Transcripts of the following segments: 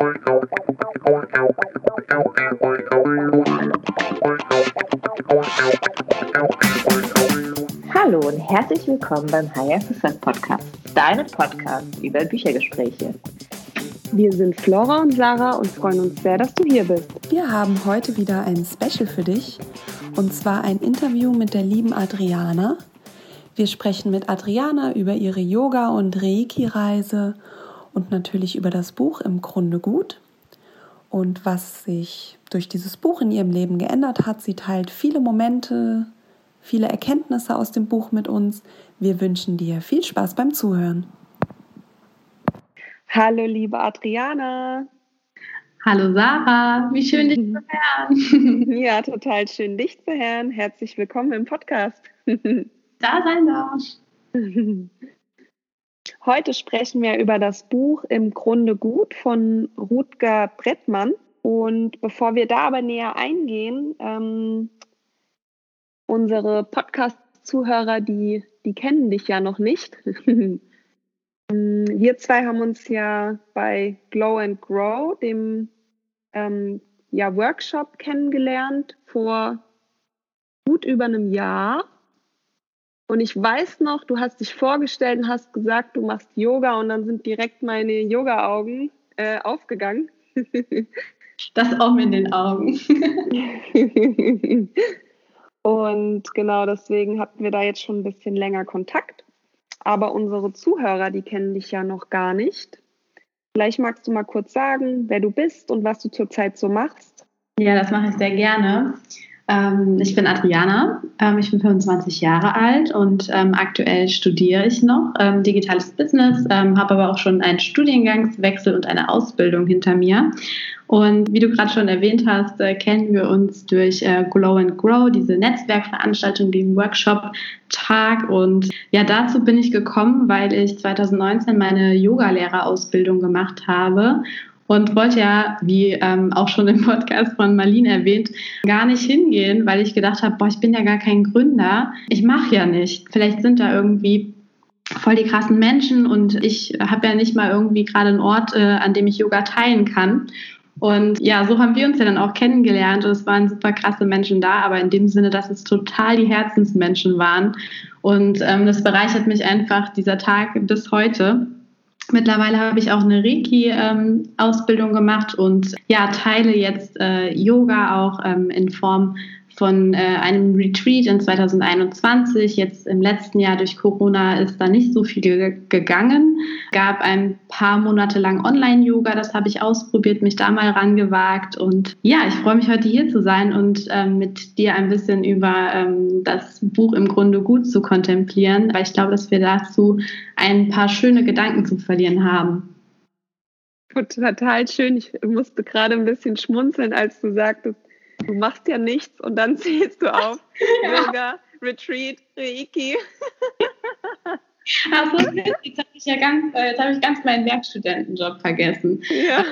Hallo und herzlich willkommen beim Higher Success Podcast, deinem Podcast über Büchergespräche. Wir sind Flora und Sarah und freuen uns sehr, dass du hier bist. Wir haben heute wieder ein Special für dich und zwar ein Interview mit der lieben Adriana. Wir sprechen mit Adriana über ihre Yoga- und Reiki-Reise und natürlich über das Buch im Grunde gut und was sich durch dieses Buch in ihrem Leben geändert hat. Sie teilt viele Momente, viele Erkenntnisse aus dem Buch mit uns. Wir wünschen dir viel Spaß beim Zuhören. Hallo, liebe Adriana. Hallo Sarah, wie schön dich zu hören. Ja, total schön dich zu hören. Herzlich willkommen im Podcast. Da sein darf. Heute sprechen wir über das Buch Im Grunde gut von Rutger Brettmann. Und bevor wir da aber näher eingehen, ähm, unsere Podcast-Zuhörer, die, die kennen dich ja noch nicht. wir zwei haben uns ja bei Glow and Grow, dem ähm, ja, Workshop, kennengelernt vor gut über einem Jahr. Und ich weiß noch, du hast dich vorgestellt und hast gesagt, du machst Yoga und dann sind direkt meine Yoga-Augen äh, aufgegangen. Das auch in den Augen. und genau deswegen hatten wir da jetzt schon ein bisschen länger Kontakt. Aber unsere Zuhörer, die kennen dich ja noch gar nicht. Vielleicht magst du mal kurz sagen, wer du bist und was du zurzeit so machst. Ja, das mache ich sehr gerne. Ähm, ich bin Adriana, ähm, ich bin 25 Jahre alt und ähm, aktuell studiere ich noch digitales Business, habe aber auch schon einen Studiengangswechsel und eine Ausbildung hinter mir. Und wie du gerade schon erwähnt hast, äh, kennen wir uns durch äh, Glow and Grow, diese Netzwerkveranstaltung, den Workshop-Tag. Und ja, dazu bin ich gekommen, weil ich 2019 meine Yogalehrerausbildung gemacht habe und wollte ja, wie ähm, auch schon im Podcast von Marlene erwähnt, gar nicht hingehen, weil ich gedacht habe, boah, ich bin ja gar kein Gründer. Ich mache ja nicht. Vielleicht sind da irgendwie voll die krassen Menschen und ich habe ja nicht mal irgendwie gerade einen Ort, äh, an dem ich Yoga teilen kann. Und ja, so haben wir uns ja dann auch kennengelernt und es waren super krasse Menschen da, aber in dem Sinne, dass es total die Herzensmenschen waren. Und ähm, das bereichert mich einfach dieser Tag bis heute. Mittlerweile habe ich auch eine Reiki-Ausbildung ähm, gemacht und ja, teile jetzt äh, Yoga auch ähm, in Form von äh, einem Retreat in 2021. Jetzt im letzten Jahr durch Corona ist da nicht so viel gegangen. Gab ein paar Monate lang Online-Yoga, das habe ich ausprobiert, mich da mal rangewagt. Und ja, ich freue mich heute hier zu sein und ähm, mit dir ein bisschen über ähm, das Buch im Grunde gut zu kontemplieren, weil ich glaube, dass wir dazu ein paar schöne Gedanken zu verlieren haben. Total schön. Ich musste gerade ein bisschen schmunzeln, als du sagtest, du machst ja nichts und dann zählst du auf ja. Yoga, Retreat, Reiki. Also jetzt habe ich ja ganz, äh, jetzt habe ich ganz meinen Werkstudentenjob vergessen. Ja.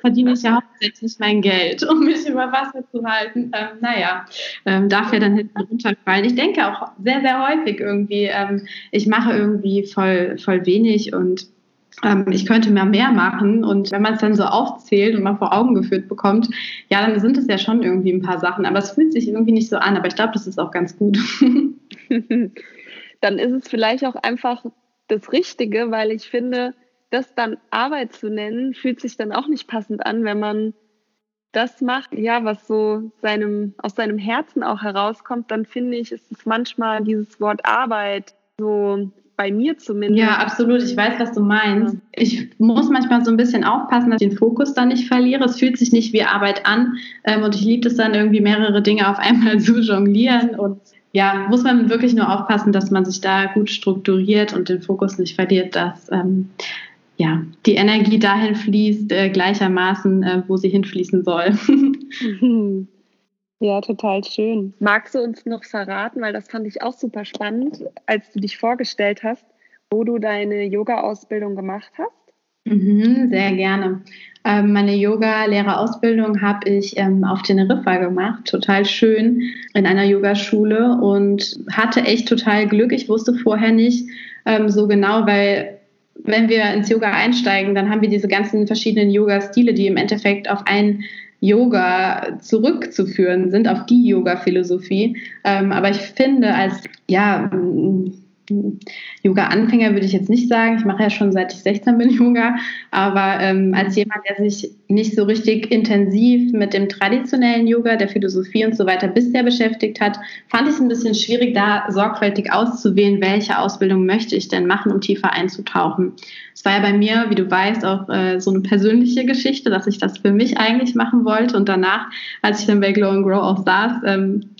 Verdiene ich ja hauptsächlich mein Geld, um mich über Wasser zu halten. Ähm, naja, ähm, darf ja dann hinten runterfallen. Ich denke auch sehr, sehr häufig irgendwie, ähm, ich mache irgendwie voll, voll wenig und ich könnte mehr mehr machen. Und wenn man es dann so aufzählt und mal vor Augen geführt bekommt, ja, dann sind es ja schon irgendwie ein paar Sachen. Aber es fühlt sich irgendwie nicht so an. Aber ich glaube, das ist auch ganz gut. dann ist es vielleicht auch einfach das Richtige, weil ich finde, das dann Arbeit zu nennen, fühlt sich dann auch nicht passend an, wenn man das macht, ja, was so seinem, aus seinem Herzen auch herauskommt, dann finde ich, ist es manchmal dieses Wort Arbeit so bei mir zumindest. Ja, absolut. Ich weiß, was du meinst. Ich muss manchmal so ein bisschen aufpassen, dass ich den Fokus da nicht verliere. Es fühlt sich nicht wie Arbeit an ähm, und ich liebe es dann irgendwie mehrere Dinge auf einmal zu jonglieren und ja, muss man wirklich nur aufpassen, dass man sich da gut strukturiert und den Fokus nicht verliert, dass ähm, ja, die Energie dahin fließt, äh, gleichermaßen, äh, wo sie hinfließen soll. Ja, total schön. Magst du uns noch verraten, weil das fand ich auch super spannend, als du dich vorgestellt hast, wo du deine Yoga-Ausbildung gemacht hast? Mhm, sehr gerne. Ähm, meine Yoga-Lehrerausbildung habe ich ähm, auf Teneriffa gemacht, total schön in einer Yogaschule und hatte echt total Glück. Ich wusste vorher nicht ähm, so genau, weil wenn wir ins Yoga einsteigen, dann haben wir diese ganzen verschiedenen Yoga-Stile, die im Endeffekt auf ein Yoga zurückzuführen sind, auf die Yoga-Philosophie. Ähm, aber ich finde, als ja, Yoga-Anfänger würde ich jetzt nicht sagen. Ich mache ja schon seit ich 16 bin Yoga. Aber ähm, als jemand, der sich nicht so richtig intensiv mit dem traditionellen Yoga, der Philosophie und so weiter bisher beschäftigt hat, fand ich es ein bisschen schwierig, da sorgfältig auszuwählen, welche Ausbildung möchte ich denn machen, um tiefer einzutauchen. Es war ja bei mir, wie du weißt, auch äh, so eine persönliche Geschichte, dass ich das für mich eigentlich machen wollte. Und danach, als ich dann bei Glow and Grow auch saß, ähm,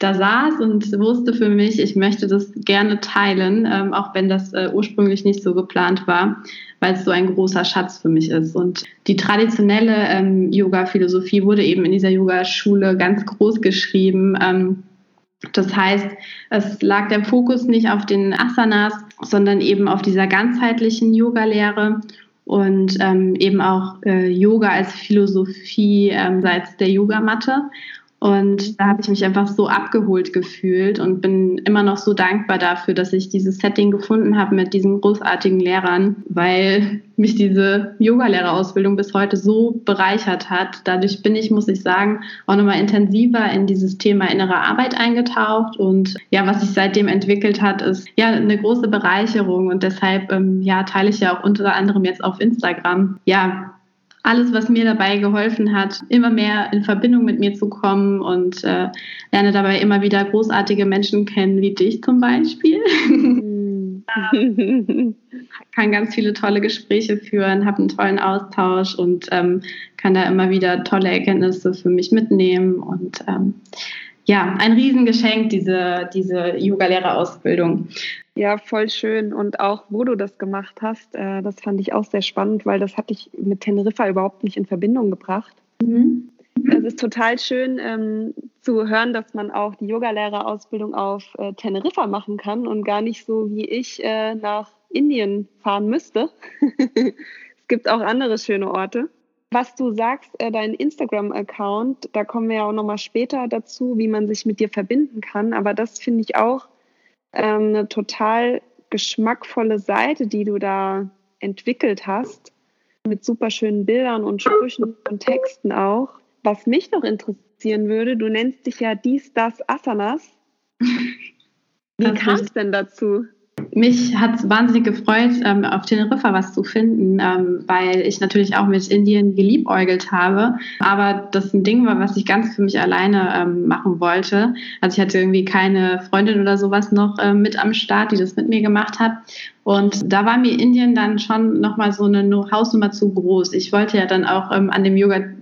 da saß und wusste für mich, ich möchte das gerne teilen, ähm, auch wenn das äh, ursprünglich nicht so geplant war, weil es so ein großer Schatz für mich ist. Und die traditionelle ähm, Yoga-Philosophie wurde eben in dieser Yogaschule ganz groß geschrieben. Ähm, das heißt, es lag der Fokus nicht auf den Asanas, sondern eben auf dieser ganzheitlichen Yoga-Lehre und ähm, eben auch äh, Yoga als Philosophie ähm, seits der Yogamatte. Und da habe ich mich einfach so abgeholt gefühlt und bin immer noch so dankbar dafür, dass ich dieses Setting gefunden habe mit diesen großartigen Lehrern, weil mich diese Yogalehrerausbildung bis heute so bereichert hat. Dadurch bin ich, muss ich sagen, auch nochmal intensiver in dieses Thema innere Arbeit eingetaucht. Und ja, was sich seitdem entwickelt hat, ist ja eine große Bereicherung. Und deshalb ähm, ja, teile ich ja auch unter anderem jetzt auf Instagram ja alles, was mir dabei geholfen hat, immer mehr in Verbindung mit mir zu kommen und äh, lerne dabei immer wieder großartige Menschen kennen, wie dich zum Beispiel. Kann ganz viele tolle Gespräche führen, habe einen tollen Austausch und ähm, kann da immer wieder tolle Erkenntnisse für mich mitnehmen und ähm, ja, ein Riesengeschenk, diese, diese Yoga-Lehrerausbildung. Ja, voll schön. Und auch, wo du das gemacht hast, äh, das fand ich auch sehr spannend, weil das hatte ich mit Teneriffa überhaupt nicht in Verbindung gebracht. Mhm. Es ist total schön ähm, zu hören, dass man auch die Yogalehrerausbildung auf äh, Teneriffa machen kann und gar nicht so wie ich äh, nach Indien fahren müsste. es gibt auch andere schöne Orte. Was du sagst, äh, dein Instagram-Account, da kommen wir ja auch nochmal später dazu, wie man sich mit dir verbinden kann. Aber das finde ich auch ähm, eine total geschmackvolle Seite, die du da entwickelt hast, mit super schönen Bildern und Sprüchen und Texten auch. Was mich noch interessieren würde, du nennst dich ja dies, das, Asanas. Wie kam es denn dazu? Mich hat es wahnsinnig gefreut, ähm, auf Teneriffa was zu finden, ähm, weil ich natürlich auch mit Indien geliebäugelt habe. Aber das ein Ding war, was ich ganz für mich alleine ähm, machen wollte. Also ich hatte irgendwie keine Freundin oder sowas noch ähm, mit am Start, die das mit mir gemacht hat. Und da war mir Indien dann schon nochmal so eine Hausnummer zu groß. Ich wollte ja dann auch ähm, an dem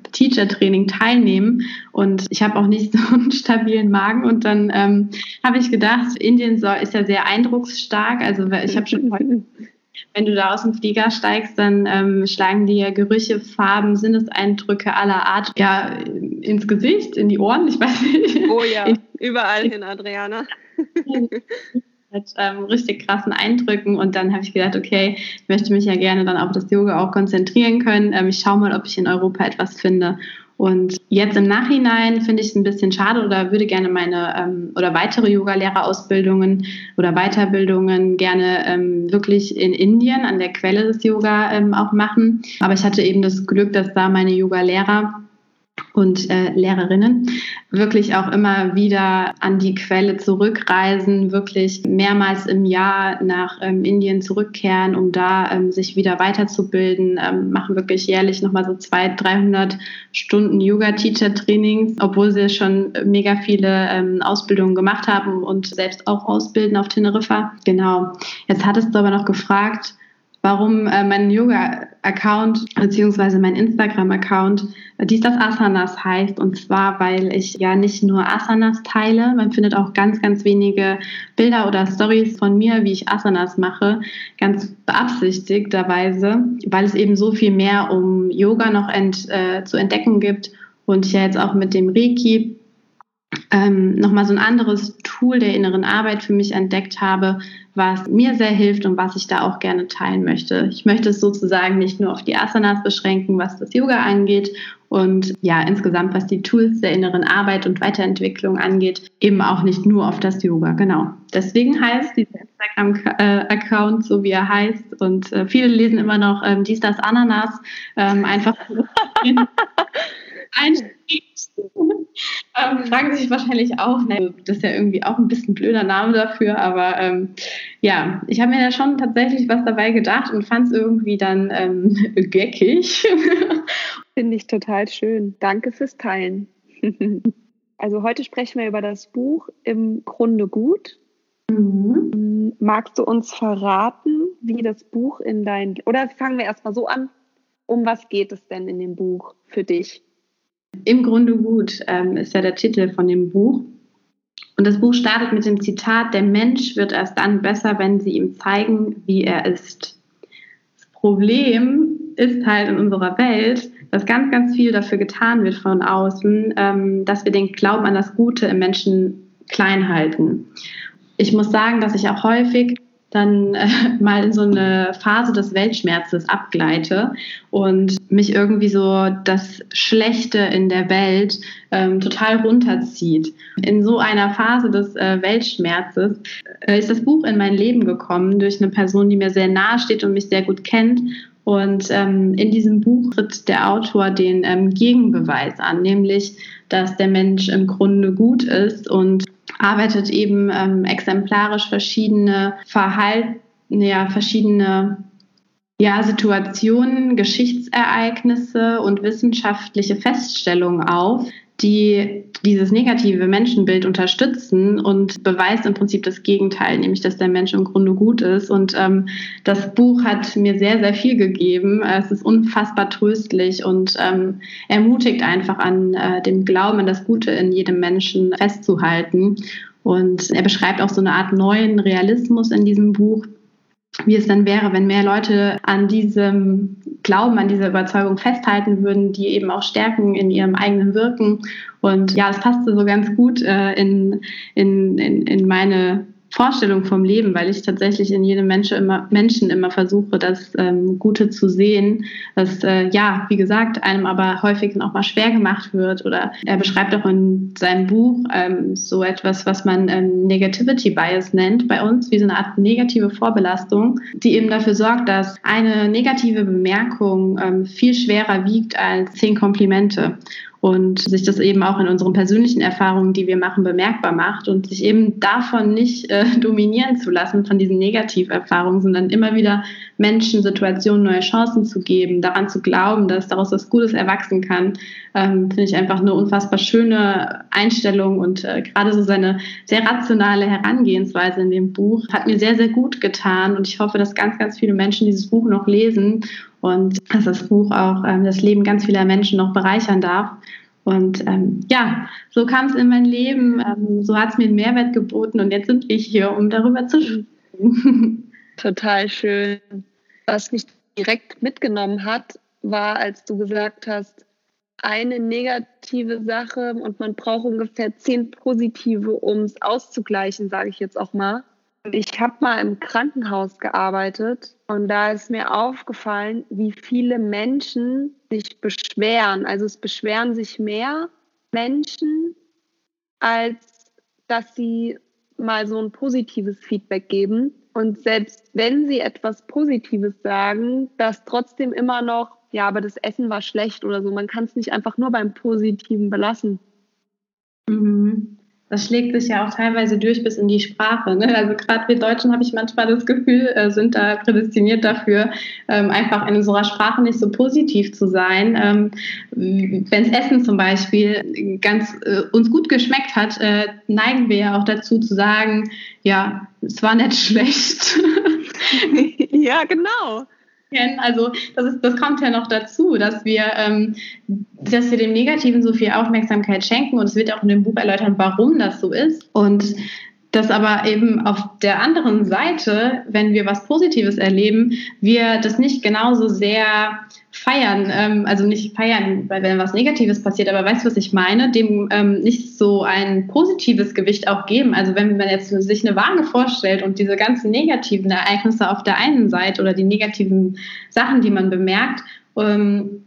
Yoga-Teacher-Training teilnehmen und ich habe auch nicht so einen stabilen Magen. Und dann ähm, habe ich gedacht, Indien ist ja sehr eindrucksstark. Also ich habe schon heute wenn du da aus dem Flieger steigst, dann ähm, schlagen dir Gerüche, Farben, Sinneseindrücke aller Art ja ins Gesicht, in die Ohren, ich weiß nicht. Oh ja, überall hin, Adriana. Mit ähm, richtig krassen Eindrücken und dann habe ich gedacht, okay, ich möchte mich ja gerne dann auf das Yoga auch konzentrieren können. Ähm, ich schaue mal, ob ich in Europa etwas finde. Und jetzt im Nachhinein finde ich es ein bisschen schade oder würde gerne meine ähm, oder weitere Yoga-Lehrerausbildungen oder Weiterbildungen gerne ähm, wirklich in Indien an der Quelle des Yoga ähm, auch machen. Aber ich hatte eben das Glück, dass da meine Yoga-Lehrer und äh, Lehrerinnen wirklich auch immer wieder an die Quelle zurückreisen, wirklich mehrmals im Jahr nach ähm, Indien zurückkehren, um da ähm, sich wieder weiterzubilden, ähm, machen wirklich jährlich nochmal so 200, 300 Stunden Yoga-Teacher-Trainings, obwohl sie schon mega viele ähm, Ausbildungen gemacht haben und selbst auch ausbilden auf Teneriffa. Genau. Jetzt hattest du aber noch gefragt, warum äh, mein Yoga-Account beziehungsweise mein Instagram-Account äh, dies das Asanas heißt. Und zwar, weil ich ja nicht nur Asanas teile, man findet auch ganz, ganz wenige Bilder oder Stories von mir, wie ich Asanas mache, ganz beabsichtigterweise, weil es eben so viel mehr um Yoga noch ent, äh, zu entdecken gibt und ich ja jetzt auch mit dem Reiki ähm, nochmal so ein anderes Tool der inneren Arbeit für mich entdeckt habe, was mir sehr hilft und was ich da auch gerne teilen möchte. Ich möchte es sozusagen nicht nur auf die Asanas beschränken, was das Yoga angeht und ja, insgesamt, was die Tools der inneren Arbeit und Weiterentwicklung angeht, eben auch nicht nur auf das Yoga. Genau. Deswegen heißt dieser Instagram-Account so, wie er heißt. Und äh, viele lesen immer noch ähm, dies, das, Ananas. Ähm, einfach. ähm, fragen sich wahrscheinlich auch, ne, das ist ja irgendwie auch ein bisschen blöder Name dafür, aber ähm, ja, ich habe mir da schon tatsächlich was dabei gedacht und fand es irgendwie dann ähm, geckig. Finde ich total schön. Danke fürs Teilen. also heute sprechen wir über das Buch Im Grunde gut. Mhm. Magst du uns verraten, wie das Buch in dein... Oder fangen wir erstmal so an. Um was geht es denn in dem Buch für dich? Im Grunde gut ähm, ist ja der Titel von dem Buch. Und das Buch startet mit dem Zitat, der Mensch wird erst dann besser, wenn sie ihm zeigen, wie er ist. Das Problem ist halt in unserer Welt, dass ganz, ganz viel dafür getan wird von außen, ähm, dass wir den Glauben an das Gute im Menschen klein halten. Ich muss sagen, dass ich auch häufig dann äh, mal in so eine Phase des Weltschmerzes abgleite und mich irgendwie so das Schlechte in der Welt ähm, total runterzieht. In so einer Phase des äh, Weltschmerzes äh, ist das Buch in mein Leben gekommen durch eine Person, die mir sehr nahe steht und mich sehr gut kennt. Und ähm, in diesem Buch tritt der Autor den ähm, Gegenbeweis an, nämlich, dass der Mensch im Grunde gut ist und arbeitet eben ähm, exemplarisch verschiedene Verhalten, ja, verschiedene ja, Situationen, Geschichtsereignisse und wissenschaftliche Feststellungen auf, die dieses negative Menschenbild unterstützen und beweist im Prinzip das Gegenteil, nämlich dass der Mensch im Grunde gut ist. Und ähm, das Buch hat mir sehr, sehr viel gegeben. Es ist unfassbar tröstlich und ähm, ermutigt einfach an äh, dem Glauben an das Gute in jedem Menschen festzuhalten. Und er beschreibt auch so eine Art neuen Realismus in diesem Buch, wie es dann wäre, wenn mehr Leute an diesem Glauben, an dieser Überzeugung festhalten würden, die eben auch stärken in ihrem eigenen Wirken. Und ja, es passte so ganz gut äh, in, in, in, in meine Vorstellung vom Leben, weil ich tatsächlich in jedem Menschen immer, Menschen immer versuche, das ähm, Gute zu sehen, was äh, ja, wie gesagt, einem aber häufig auch mal schwer gemacht wird. Oder er beschreibt auch in seinem Buch ähm, so etwas, was man ähm, Negativity Bias nennt bei uns, wie so eine Art negative Vorbelastung, die eben dafür sorgt, dass eine negative Bemerkung ähm, viel schwerer wiegt als zehn Komplimente und sich das eben auch in unseren persönlichen Erfahrungen, die wir machen, bemerkbar macht und sich eben davon nicht äh, dominieren zu lassen, von diesen Negativerfahrungen, sondern immer wieder Menschen, Situationen neue Chancen zu geben, daran zu glauben, dass daraus was Gutes erwachsen kann, ähm, finde ich einfach eine unfassbar schöne Einstellung und äh, gerade so seine sehr rationale Herangehensweise in dem Buch hat mir sehr, sehr gut getan und ich hoffe, dass ganz, ganz viele Menschen dieses Buch noch lesen und dass das Buch auch ähm, das Leben ganz vieler Menschen noch bereichern darf. Und ähm, ja, so kam es in mein Leben, ähm, so hat es mir einen Mehrwert geboten und jetzt sind wir hier, um darüber zu sprechen. Total schön. Was mich direkt mitgenommen hat, war, als du gesagt hast, eine negative Sache und man braucht ungefähr zehn positive, um es auszugleichen, sage ich jetzt auch mal. Ich habe mal im Krankenhaus gearbeitet und da ist mir aufgefallen, wie viele Menschen sich beschweren. Also es beschweren sich mehr Menschen, als dass sie mal so ein positives Feedback geben. Und selbst wenn sie etwas Positives sagen, das trotzdem immer noch, ja, aber das Essen war schlecht oder so. Man kann es nicht einfach nur beim Positiven belassen. Mhm das schlägt sich ja auch teilweise durch bis in die Sprache. Ne? Also gerade wir Deutschen habe ich manchmal das Gefühl, äh, sind da prädestiniert dafür, ähm, einfach in unserer Sprache nicht so positiv zu sein. Ähm, Wenn das Essen zum Beispiel ganz äh, uns gut geschmeckt hat, äh, neigen wir ja auch dazu zu sagen, ja, es war nicht schlecht. ja, genau kennen. Also das, ist, das kommt ja noch dazu, dass wir, ähm, dass wir dem Negativen so viel Aufmerksamkeit schenken und es wird auch in dem Buch erläutern, warum das so ist. Und dass aber eben auf der anderen Seite, wenn wir was Positives erleben, wir das nicht genauso sehr feiern, ähm, also nicht feiern, weil wenn was Negatives passiert, aber weißt du, was ich meine? Dem ähm, nicht so ein positives Gewicht auch geben. Also wenn man jetzt sich eine Waage vorstellt und diese ganzen negativen Ereignisse auf der einen Seite oder die negativen Sachen, die man bemerkt, ähm,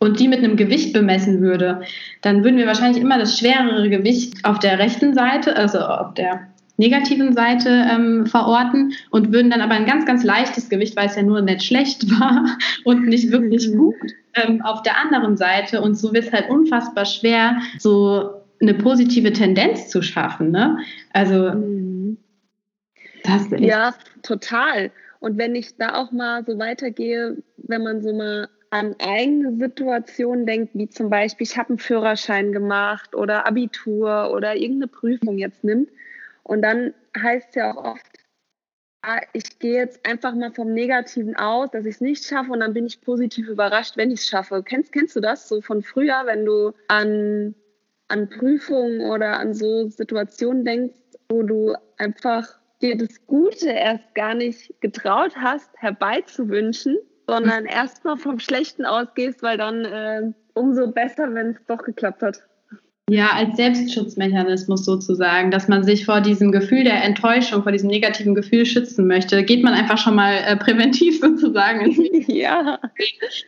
und die mit einem Gewicht bemessen würde, dann würden wir wahrscheinlich immer das schwerere Gewicht auf der rechten Seite, also auf der negativen Seite ähm, verorten und würden dann aber ein ganz, ganz leichtes Gewicht, weil es ja nur nicht schlecht war und nicht wirklich mhm. gut, ähm, auf der anderen Seite. Und so wird es halt unfassbar schwer, so eine positive Tendenz zu schaffen. Ne? Also, mhm. das ja, total. Und wenn ich da auch mal so weitergehe, wenn man so mal an eigene Situationen denkt, wie zum Beispiel, ich habe einen Führerschein gemacht oder Abitur oder irgendeine Prüfung jetzt nimmt, und dann heißt es ja auch oft, ah, ich gehe jetzt einfach mal vom Negativen aus, dass ich es nicht schaffe und dann bin ich positiv überrascht, wenn ich es schaffe. Kennst, kennst du das so von früher, wenn du an, an Prüfungen oder an so Situationen denkst, wo du einfach dir das Gute erst gar nicht getraut hast, herbeizuwünschen, sondern erstmal vom Schlechten ausgehst, weil dann äh, umso besser, wenn es doch geklappt hat. Ja, als Selbstschutzmechanismus sozusagen, dass man sich vor diesem Gefühl der Enttäuschung, vor diesem negativen Gefühl schützen möchte, geht man einfach schon mal äh, präventiv sozusagen. ja.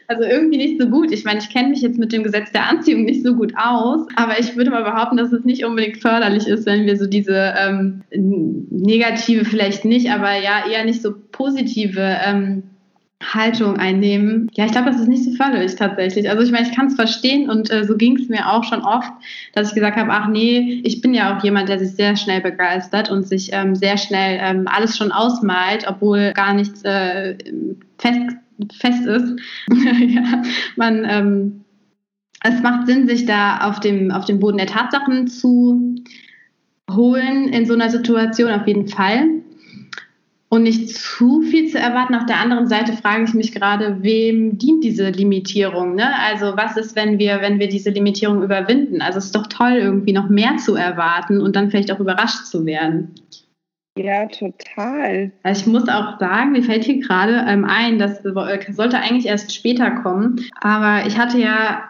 Also irgendwie nicht so gut. Ich meine, ich kenne mich jetzt mit dem Gesetz der Anziehung nicht so gut aus, aber ich würde mal behaupten, dass es nicht unbedingt förderlich ist, wenn wir so diese ähm, negative vielleicht nicht, aber ja eher nicht so positive ähm, Haltung einnehmen. Ja, ich glaube, das ist nicht so förderlich tatsächlich. Also ich meine, ich kann es verstehen und äh, so ging es mir auch schon oft, dass ich gesagt habe, ach nee, ich bin ja auch jemand, der sich sehr schnell begeistert und sich ähm, sehr schnell ähm, alles schon ausmalt, obwohl gar nichts äh, fest, fest ist. ja, man, ähm, es macht Sinn, sich da auf dem, auf dem Boden der Tatsachen zu holen in so einer Situation auf jeden Fall und nicht zu viel zu erwarten. Auf der anderen Seite frage ich mich gerade, wem dient diese Limitierung? Ne? Also was ist, wenn wir, wenn wir diese Limitierung überwinden? Also es ist doch toll, irgendwie noch mehr zu erwarten und dann vielleicht auch überrascht zu werden. Ja, total. Also ich muss auch sagen, mir fällt hier gerade ähm, ein, das sollte eigentlich erst später kommen. Aber ich hatte ja,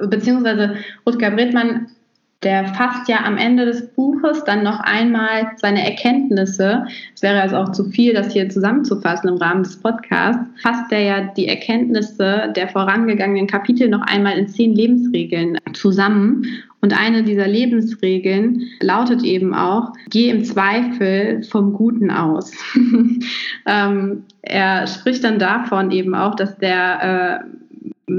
beziehungsweise Rutger Bredmann der fasst ja am Ende des Buches dann noch einmal seine Erkenntnisse. Es wäre also auch zu viel, das hier zusammenzufassen im Rahmen des Podcasts. Fasst er ja die Erkenntnisse der vorangegangenen Kapitel noch einmal in zehn Lebensregeln zusammen. Und eine dieser Lebensregeln lautet eben auch, geh im Zweifel vom Guten aus. ähm, er spricht dann davon eben auch, dass der äh,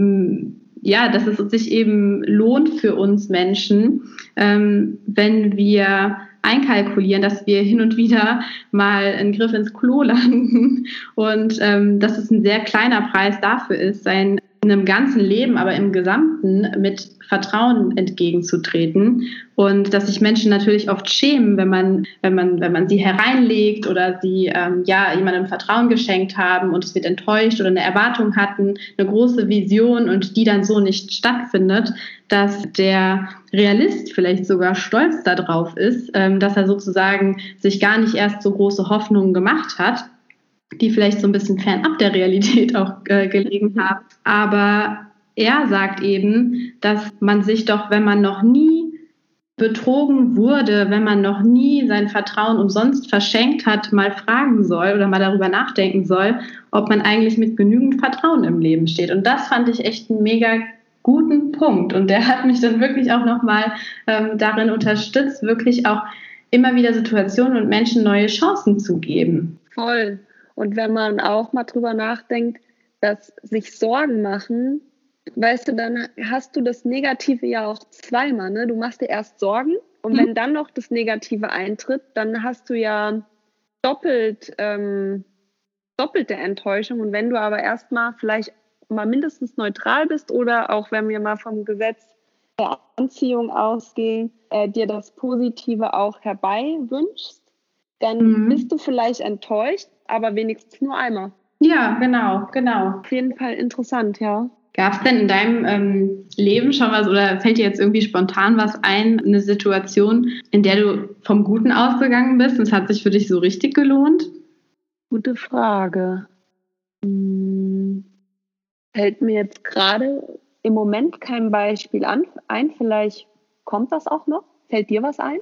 ja, dass es sich eben lohnt für uns Menschen, ähm, wenn wir einkalkulieren, dass wir hin und wieder mal einen Griff ins Klo landen und ähm, dass es ein sehr kleiner Preis dafür ist, sein in einem ganzen Leben, aber im Gesamten mit Vertrauen entgegenzutreten. Und dass sich Menschen natürlich oft schämen, wenn man, wenn man, wenn man sie hereinlegt oder sie ähm, ja jemandem Vertrauen geschenkt haben und es wird enttäuscht oder eine Erwartung hatten, eine große Vision und die dann so nicht stattfindet, dass der Realist vielleicht sogar stolz darauf ist, ähm, dass er sozusagen sich gar nicht erst so große Hoffnungen gemacht hat die vielleicht so ein bisschen fernab der Realität auch äh, gelegen haben. Aber er sagt eben, dass man sich doch, wenn man noch nie betrogen wurde, wenn man noch nie sein Vertrauen umsonst verschenkt hat, mal fragen soll oder mal darüber nachdenken soll, ob man eigentlich mit genügend Vertrauen im Leben steht. Und das fand ich echt einen mega guten Punkt. Und der hat mich dann wirklich auch nochmal ähm, darin unterstützt, wirklich auch immer wieder Situationen und Menschen neue Chancen zu geben. Voll. Und wenn man auch mal drüber nachdenkt, dass sich Sorgen machen, weißt du, dann hast du das Negative ja auch zweimal. Ne? Du machst dir erst Sorgen und mhm. wenn dann noch das Negative eintritt, dann hast du ja doppelt, ähm, doppelte Enttäuschung. Und wenn du aber erstmal vielleicht mal mindestens neutral bist oder auch wenn wir mal vom Gesetz der Anziehung ausgehen, äh, dir das Positive auch herbei wünschst, dann mhm. bist du vielleicht enttäuscht, aber wenigstens nur einmal. Ja, genau, genau. Auf jeden Fall interessant, ja. Gab es denn in deinem ähm, Leben schon was oder fällt dir jetzt irgendwie spontan was ein, eine Situation, in der du vom Guten ausgegangen bist und es hat sich für dich so richtig gelohnt? Gute Frage. Hm. fällt mir jetzt gerade im Moment kein Beispiel an, ein. Vielleicht kommt das auch noch. Fällt dir was ein,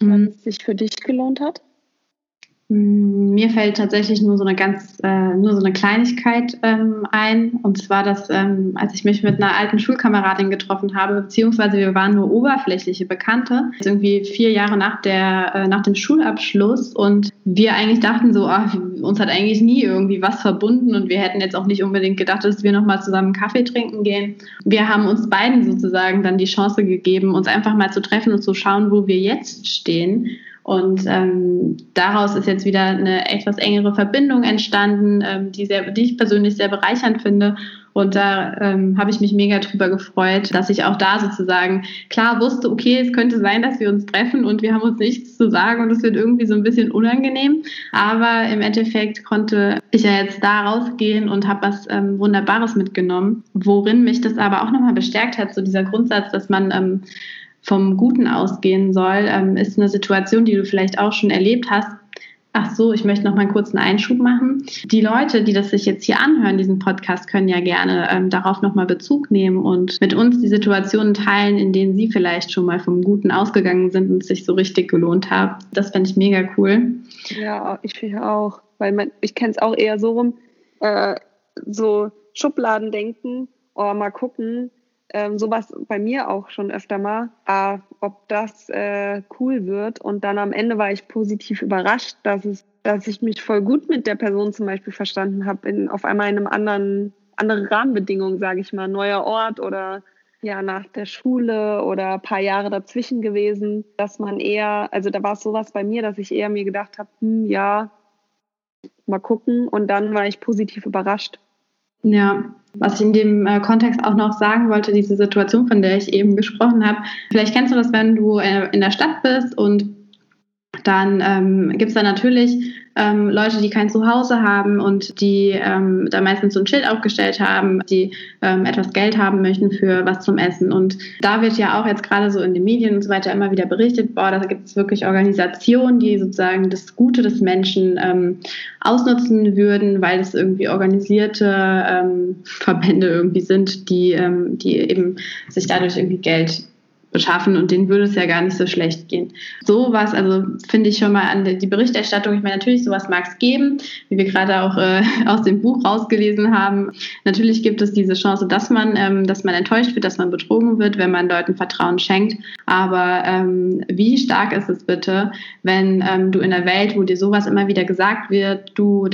mhm. wann es sich für dich gelohnt hat? Mm, mir fällt tatsächlich nur so eine ganz, äh, nur so eine Kleinigkeit ähm, ein. Und zwar, dass ähm, als ich mich mit einer alten Schulkameradin getroffen habe, beziehungsweise wir waren nur oberflächliche Bekannte, irgendwie vier Jahre nach der, äh, nach dem Schulabschluss und wir eigentlich dachten so, ach, uns hat eigentlich nie irgendwie was verbunden und wir hätten jetzt auch nicht unbedingt gedacht, dass wir nochmal zusammen Kaffee trinken gehen. Wir haben uns beiden sozusagen dann die Chance gegeben, uns einfach mal zu treffen und zu schauen, wo wir jetzt stehen und ähm, daraus ist jetzt wieder eine etwas engere Verbindung entstanden, ähm, die, sehr, die ich persönlich sehr bereichernd finde. Und da ähm, habe ich mich mega drüber gefreut, dass ich auch da sozusagen klar wusste, okay, es könnte sein, dass wir uns treffen und wir haben uns nichts zu sagen und es wird irgendwie so ein bisschen unangenehm. Aber im Endeffekt konnte ich ja jetzt da rausgehen und habe was ähm, Wunderbares mitgenommen, worin mich das aber auch nochmal bestärkt hat, so dieser Grundsatz, dass man ähm, vom Guten ausgehen soll, ähm, ist eine Situation, die du vielleicht auch schon erlebt hast. Ach so, ich möchte noch mal einen kurzen Einschub machen. Die Leute, die das sich jetzt hier anhören, diesen Podcast, können ja gerne ähm, darauf noch mal Bezug nehmen und mit uns die Situationen teilen, in denen sie vielleicht schon mal vom Guten ausgegangen sind und sich so richtig gelohnt haben. Das fände ich mega cool. Ja, ich finde auch, weil man, ich kenne es auch eher so rum, äh, so Schubladen denken, oh, mal gucken, ähm, sowas bei mir auch schon öfter mal, ah, ob das äh, cool wird. Und dann am Ende war ich positiv überrascht, dass es, dass ich mich voll gut mit der Person zum Beispiel verstanden habe, auf einmal in einem anderen, andere Rahmenbedingungen, sage ich mal, neuer Ort oder ja nach der Schule oder ein paar Jahre dazwischen gewesen, dass man eher, also da war es sowas bei mir, dass ich eher mir gedacht habe, hm, ja, mal gucken. Und dann war ich positiv überrascht. Ja, was ich in dem äh, Kontext auch noch sagen wollte, diese Situation, von der ich eben gesprochen habe. Vielleicht kennst du das, wenn du äh, in der Stadt bist und dann ähm, gibt es da natürlich ähm, Leute, die kein Zuhause haben und die ähm, da meistens so ein Schild aufgestellt haben, die ähm, etwas Geld haben möchten für was zum Essen. Und da wird ja auch jetzt gerade so in den Medien und so weiter immer wieder berichtet, boah, da gibt es wirklich Organisationen, die sozusagen das Gute des Menschen ähm, ausnutzen würden, weil es irgendwie organisierte ähm, Verbände irgendwie sind, die, ähm, die eben sich dadurch irgendwie Geld beschaffen und denen würde es ja gar nicht so schlecht gehen. Sowas, also finde ich schon mal an die Berichterstattung, ich meine, natürlich, sowas mag es geben, wie wir gerade auch äh, aus dem Buch rausgelesen haben. Natürlich gibt es diese Chance, dass man, ähm, dass man enttäuscht wird, dass man betrogen wird, wenn man Leuten Vertrauen schenkt. Aber ähm, wie stark ist es bitte, wenn ähm, du in der Welt, wo dir sowas immer wieder gesagt wird, du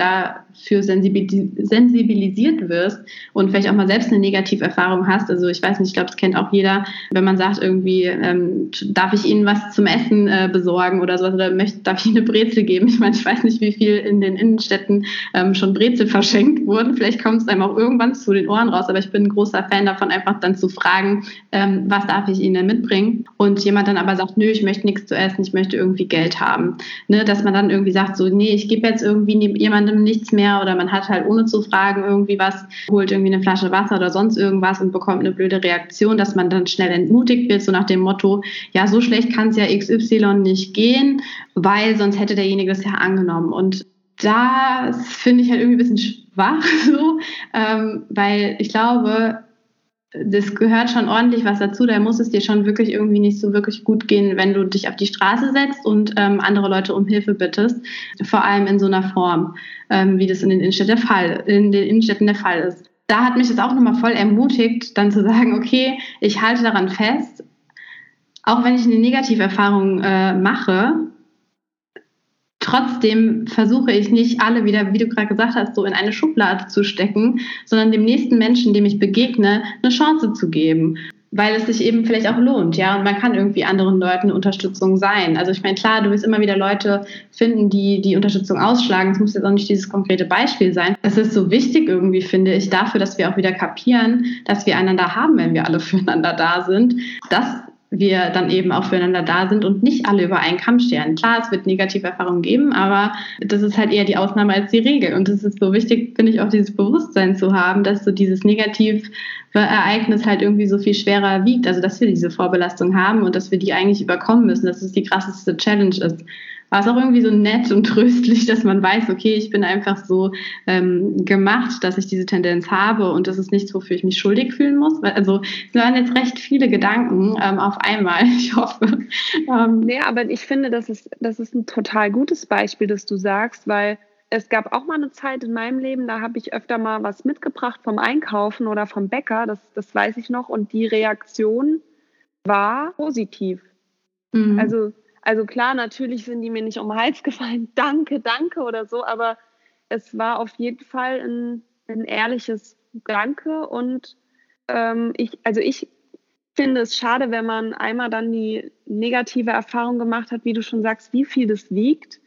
dafür sensibilisiert wirst und vielleicht auch mal selbst eine Negativerfahrung hast. Also ich weiß nicht, ich glaube, es kennt auch jeder, wenn man sagt irgendwie, irgendwie, ähm, darf ich Ihnen was zum Essen äh, besorgen oder sowas oder möchte, darf ich Ihnen eine Brezel geben? Ich meine, ich weiß nicht, wie viel in den Innenstädten ähm, schon Brezel verschenkt wurden. Vielleicht kommt es einem auch irgendwann zu den Ohren raus, aber ich bin ein großer Fan davon, einfach dann zu fragen, ähm, was darf ich Ihnen denn mitbringen? Und jemand dann aber sagt, nö, ich möchte nichts zu essen, ich möchte irgendwie Geld haben. Ne, dass man dann irgendwie sagt, so, nee, ich gebe jetzt irgendwie jemandem nichts mehr oder man hat halt ohne zu fragen irgendwie was, holt irgendwie eine Flasche Wasser oder sonst irgendwas und bekommt eine blöde Reaktion, dass man dann schnell entmutigt wird, so nach dem Motto, ja, so schlecht kann es ja XY nicht gehen, weil sonst hätte derjenige das ja angenommen. Und das finde ich halt irgendwie ein bisschen schwach, so, ähm, weil ich glaube, das gehört schon ordentlich was dazu. Da muss es dir schon wirklich irgendwie nicht so wirklich gut gehen, wenn du dich auf die Straße setzt und ähm, andere Leute um Hilfe bittest. Vor allem in so einer Form, ähm, wie das in den Innenstädten der Fall, in den Innenstädten der Fall ist. Da hat mich das auch nochmal voll ermutigt, dann zu sagen, okay, ich halte daran fest, auch wenn ich eine Negativerfahrung äh, mache, trotzdem versuche ich nicht alle wieder, wie du gerade gesagt hast, so in eine Schublade zu stecken, sondern dem nächsten Menschen, dem ich begegne, eine Chance zu geben. Weil es sich eben vielleicht auch lohnt, ja, und man kann irgendwie anderen Leuten Unterstützung sein. Also ich meine, klar, du wirst immer wieder Leute finden, die die Unterstützung ausschlagen. Es muss jetzt auch nicht dieses konkrete Beispiel sein. Es ist so wichtig irgendwie, finde ich, dafür, dass wir auch wieder kapieren, dass wir einander haben, wenn wir alle füreinander da sind. Das wir dann eben auch füreinander da sind und nicht alle über einen Kamm scheren. Klar, es wird negative Erfahrungen geben, aber das ist halt eher die Ausnahme als die Regel. Und es ist so wichtig, finde ich, auch dieses Bewusstsein zu haben, dass so dieses Negativereignis halt irgendwie so viel schwerer wiegt. Also, dass wir diese Vorbelastung haben und dass wir die eigentlich überkommen müssen, dass es die krasseste Challenge ist. War es auch irgendwie so nett und tröstlich, dass man weiß, okay, ich bin einfach so ähm, gemacht, dass ich diese Tendenz habe und das ist nichts, wofür ich mich schuldig fühlen muss. Also es waren jetzt recht viele Gedanken ähm, auf einmal, ich hoffe. Ähm, nee, aber ich finde, das ist, das ist ein total gutes Beispiel, das du sagst, weil es gab auch mal eine Zeit in meinem Leben, da habe ich öfter mal was mitgebracht vom Einkaufen oder vom Bäcker, das, das weiß ich noch, und die Reaktion war positiv. Mhm. Also, also klar, natürlich sind die mir nicht um den Hals gefallen, danke, danke oder so, aber es war auf jeden Fall ein, ein ehrliches Danke und ähm, ich, also ich finde es schade, wenn man einmal dann die negative Erfahrung gemacht hat, wie du schon sagst, wie viel das wiegt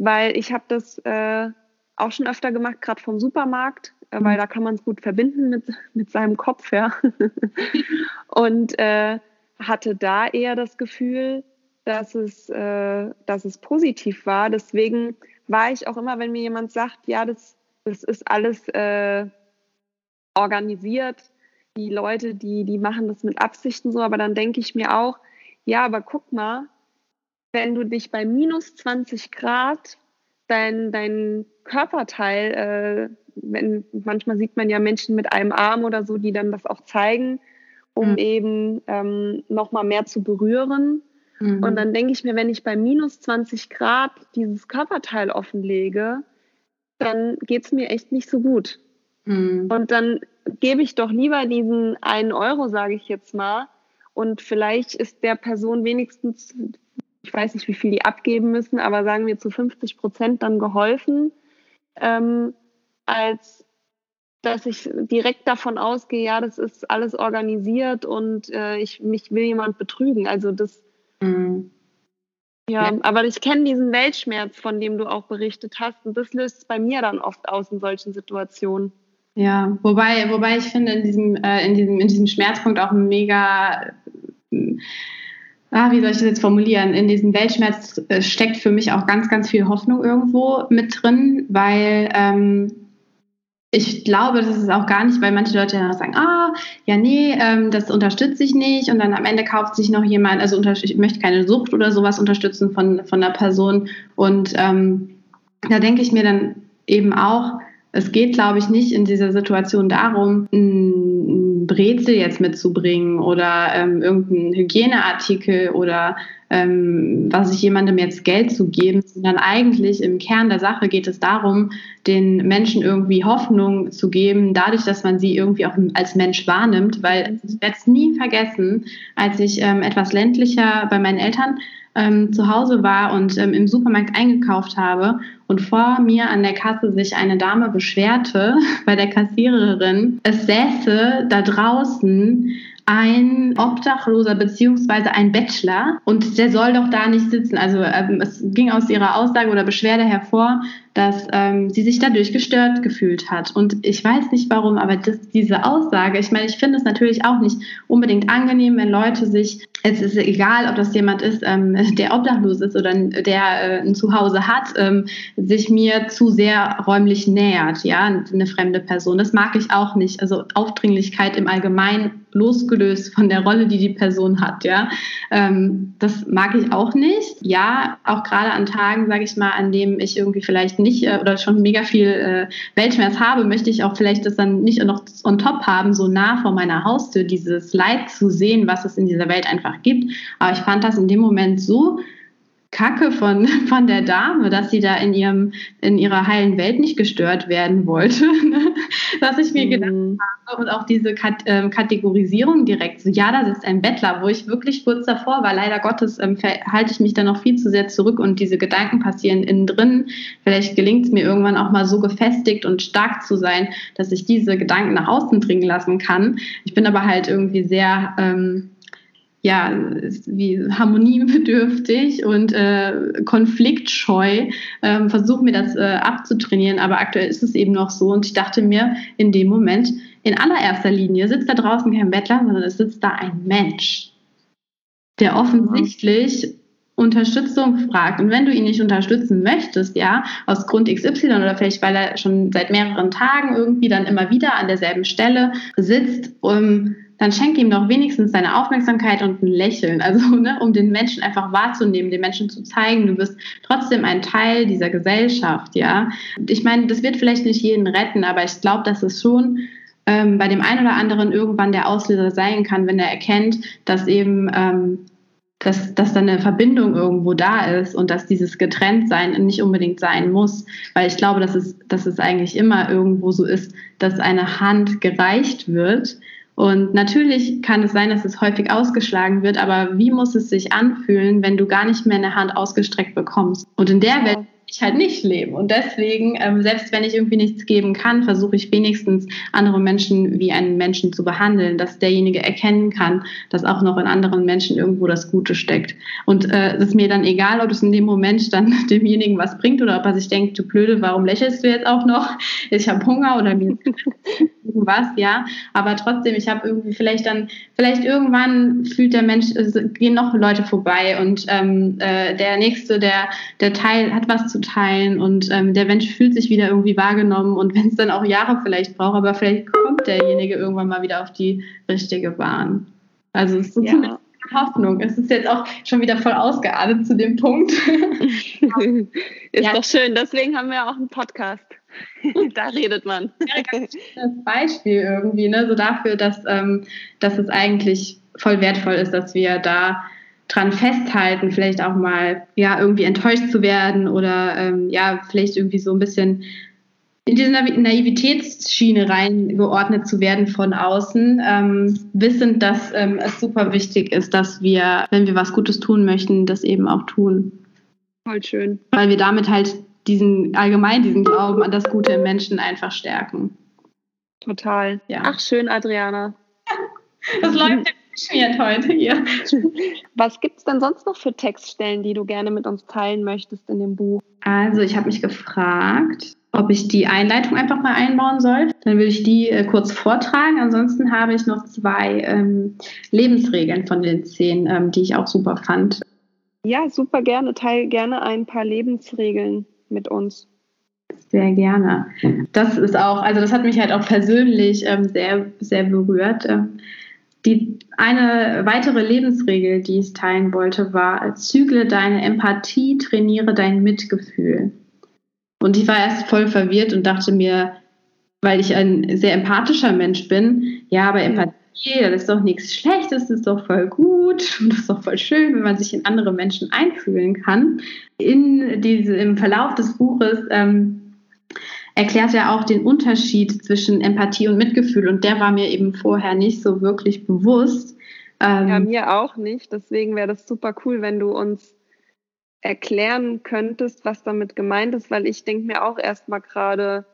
weil ich habe das äh, auch schon öfter gemacht, gerade vom Supermarkt, äh, weil mhm. da kann man es gut verbinden mit, mit seinem Kopf, ja. und äh, hatte da eher das Gefühl, dass es, äh, dass es positiv war. Deswegen war ich auch immer, wenn mir jemand sagt, ja, das, das ist alles äh, organisiert, die Leute, die, die machen das mit Absichten so, aber dann denke ich mir auch, ja, aber guck mal, wenn du dich bei minus 20 Grad dein, dein Körperteil, äh, wenn, manchmal sieht man ja Menschen mit einem Arm oder so, die dann das auch zeigen, um mhm. eben ähm, nochmal mehr zu berühren. Mhm. Und dann denke ich mir, wenn ich bei minus 20 Grad dieses Körperteil offenlege, dann geht es mir echt nicht so gut. Mhm. Und dann gebe ich doch lieber diesen einen Euro, sage ich jetzt mal, und vielleicht ist der Person wenigstens ich weiß nicht, wie viel die abgeben müssen, aber sagen wir zu 50 Prozent dann geholfen, ähm, als dass ich direkt davon ausgehe, ja, das ist alles organisiert und äh, ich mich will jemand betrügen. Also das mhm. ja, ja, aber ich kenne diesen Weltschmerz, von dem du auch berichtet hast, und das löst es bei mir dann oft aus in solchen Situationen. Ja, wobei, wobei ich finde, in diesem, äh, in diesem, in diesem Schmerzpunkt auch ein mega ah, wie soll ich das jetzt formulieren? In diesem Weltschmerz äh, steckt für mich auch ganz, ganz viel Hoffnung irgendwo mit drin, weil ähm, ich glaube, das ist auch gar nicht, weil manche Leute dann sagen, ah, ja, nee, ähm, das unterstütze ich nicht. Und dann am Ende kauft sich noch jemand, also ich möchte keine Sucht oder sowas unterstützen von, von einer Person. Und ähm, da denke ich mir dann eben auch, es geht, glaube ich, nicht in dieser Situation darum, Brezel jetzt mitzubringen oder ähm, irgendeinen Hygieneartikel oder ähm, was ich jemandem jetzt Geld zu geben, sondern eigentlich im Kern der Sache geht es darum, den Menschen irgendwie Hoffnung zu geben, dadurch, dass man sie irgendwie auch als Mensch wahrnimmt, weil ich werde es nie vergessen, als ich ähm, etwas ländlicher bei meinen Eltern ähm, zu Hause war und ähm, im Supermarkt eingekauft habe und vor mir an der Kasse sich eine Dame beschwerte bei der Kassiererin, es säße da draußen ein Obdachloser beziehungsweise ein Bachelor und der soll doch da nicht sitzen. Also ähm, es ging aus ihrer Aussage oder Beschwerde hervor, dass ähm, sie sich dadurch gestört gefühlt hat. Und ich weiß nicht warum, aber das, diese Aussage, ich meine, ich finde es natürlich auch nicht unbedingt angenehm, wenn Leute sich, es ist egal, ob das jemand ist, ähm, der obdachlos ist oder der äh, ein Zuhause hat, ähm, sich mir zu sehr räumlich nähert, ja, eine fremde Person. Das mag ich auch nicht. Also Aufdringlichkeit im Allgemeinen losgelöst von der Rolle, die die Person hat, ja. Ähm, das mag ich auch nicht. Ja, auch gerade an Tagen, sage ich mal, an dem ich irgendwie vielleicht nicht äh, oder schon mega viel äh, Weltschmerz habe, möchte ich auch vielleicht das dann nicht noch on top haben, so nah vor meiner Haustür, dieses Leid zu sehen, was es in dieser Welt einfach gibt. Aber ich fand das in dem Moment so Kacke von, von der Dame, dass sie da in ihrem, in ihrer heilen Welt nicht gestört werden wollte, ne? dass ich mir mhm. gedacht habe und auch diese Kat äh, Kategorisierung direkt, so ja, da sitzt ein Bettler, wo ich wirklich kurz davor war, leider Gottes ähm, halte ich mich da noch viel zu sehr zurück und diese Gedanken passieren innen drin. Vielleicht gelingt es mir irgendwann auch mal so gefestigt und stark zu sein, dass ich diese Gedanken nach außen dringen lassen kann. Ich bin aber halt irgendwie sehr, ähm, ja, wie harmoniebedürftig und äh, konfliktscheu, ähm, versuche mir das äh, abzutrainieren, aber aktuell ist es eben noch so und ich dachte mir in dem Moment, in allererster Linie sitzt da draußen kein Bettler, sondern es sitzt da ein Mensch, der offensichtlich Unterstützung fragt. Und wenn du ihn nicht unterstützen möchtest, ja, aus Grund XY oder vielleicht weil er schon seit mehreren Tagen irgendwie dann immer wieder an derselben Stelle sitzt, um dann schenk ihm doch wenigstens deine Aufmerksamkeit und ein Lächeln. Also, ne, um den Menschen einfach wahrzunehmen, den Menschen zu zeigen, du bist trotzdem ein Teil dieser Gesellschaft, ja. Ich meine, das wird vielleicht nicht jeden retten, aber ich glaube, dass es schon ähm, bei dem einen oder anderen irgendwann der Auslöser sein kann, wenn er erkennt, dass eben ähm, dass, dass da eine Verbindung irgendwo da ist und dass dieses Getrenntsein nicht unbedingt sein muss. Weil ich glaube, dass es, dass es eigentlich immer irgendwo so ist, dass eine Hand gereicht wird. Und natürlich kann es sein, dass es häufig ausgeschlagen wird, aber wie muss es sich anfühlen, wenn du gar nicht mehr eine Hand ausgestreckt bekommst? Und in der Welt ich halt nicht leben. Und deswegen, ähm, selbst wenn ich irgendwie nichts geben kann, versuche ich wenigstens andere Menschen wie einen Menschen zu behandeln, dass derjenige erkennen kann, dass auch noch in anderen Menschen irgendwo das Gute steckt. Und äh, es ist mir dann egal, ob es in dem Moment dann demjenigen was bringt oder ob er sich denkt, du Blöde, warum lächelst du jetzt auch noch? Ich habe Hunger oder mir irgendwas, ja. Aber trotzdem, ich habe irgendwie vielleicht dann, vielleicht irgendwann fühlt der Mensch, es gehen noch Leute vorbei und ähm, äh, der Nächste, der, der Teil hat was zu teilen und ähm, der Mensch fühlt sich wieder irgendwie wahrgenommen und wenn es dann auch Jahre vielleicht braucht, aber vielleicht kommt derjenige irgendwann mal wieder auf die richtige Bahn. Also es ist so ja. Hoffnung. Es ist jetzt auch schon wieder voll ausgeartet zu dem Punkt. ist ja. doch schön, deswegen haben wir auch einen Podcast. da redet man. das Beispiel irgendwie, ne? so dafür, dass, ähm, dass es eigentlich voll wertvoll ist, dass wir da dran festhalten, vielleicht auch mal ja irgendwie enttäuscht zu werden oder ähm, ja vielleicht irgendwie so ein bisschen in diese Naivitätsschiene reingeordnet zu werden von außen, ähm, wissend, dass ähm, es super wichtig ist, dass wir, wenn wir was Gutes tun möchten, das eben auch tun. Voll schön. Weil wir damit halt diesen allgemein diesen Glauben an das Gute im Menschen einfach stärken. Total. Ja. Ach schön, Adriana. Das läuft ja schmiert heute hier. Was gibt es denn sonst noch für Textstellen, die du gerne mit uns teilen möchtest in dem Buch? Also ich habe mich gefragt, ob ich die Einleitung einfach mal einbauen soll. Dann würde ich die äh, kurz vortragen. Ansonsten habe ich noch zwei ähm, Lebensregeln von den zehn, ähm, die ich auch super fand. Ja, super gerne. Teil gerne ein paar Lebensregeln mit uns. Sehr gerne. Das ist auch, also das hat mich halt auch persönlich ähm, sehr, sehr berührt. Ähm, die eine weitere Lebensregel, die ich teilen wollte, war, zügle deine Empathie, trainiere dein Mitgefühl. Und ich war erst voll verwirrt und dachte mir, weil ich ein sehr empathischer Mensch bin, ja, aber Empathie, das ist doch nichts Schlechtes, das ist doch voll gut und das ist doch voll schön, wenn man sich in andere Menschen einfühlen kann. In diese, Im Verlauf des Buches ähm, erklärt er auch den Unterschied zwischen Empathie und Mitgefühl und der war mir eben vorher nicht so wirklich bewusst. Ähm, ja, mir auch nicht. Deswegen wäre das super cool, wenn du uns erklären könntest, was damit gemeint ist, weil ich denke mir auch erstmal gerade,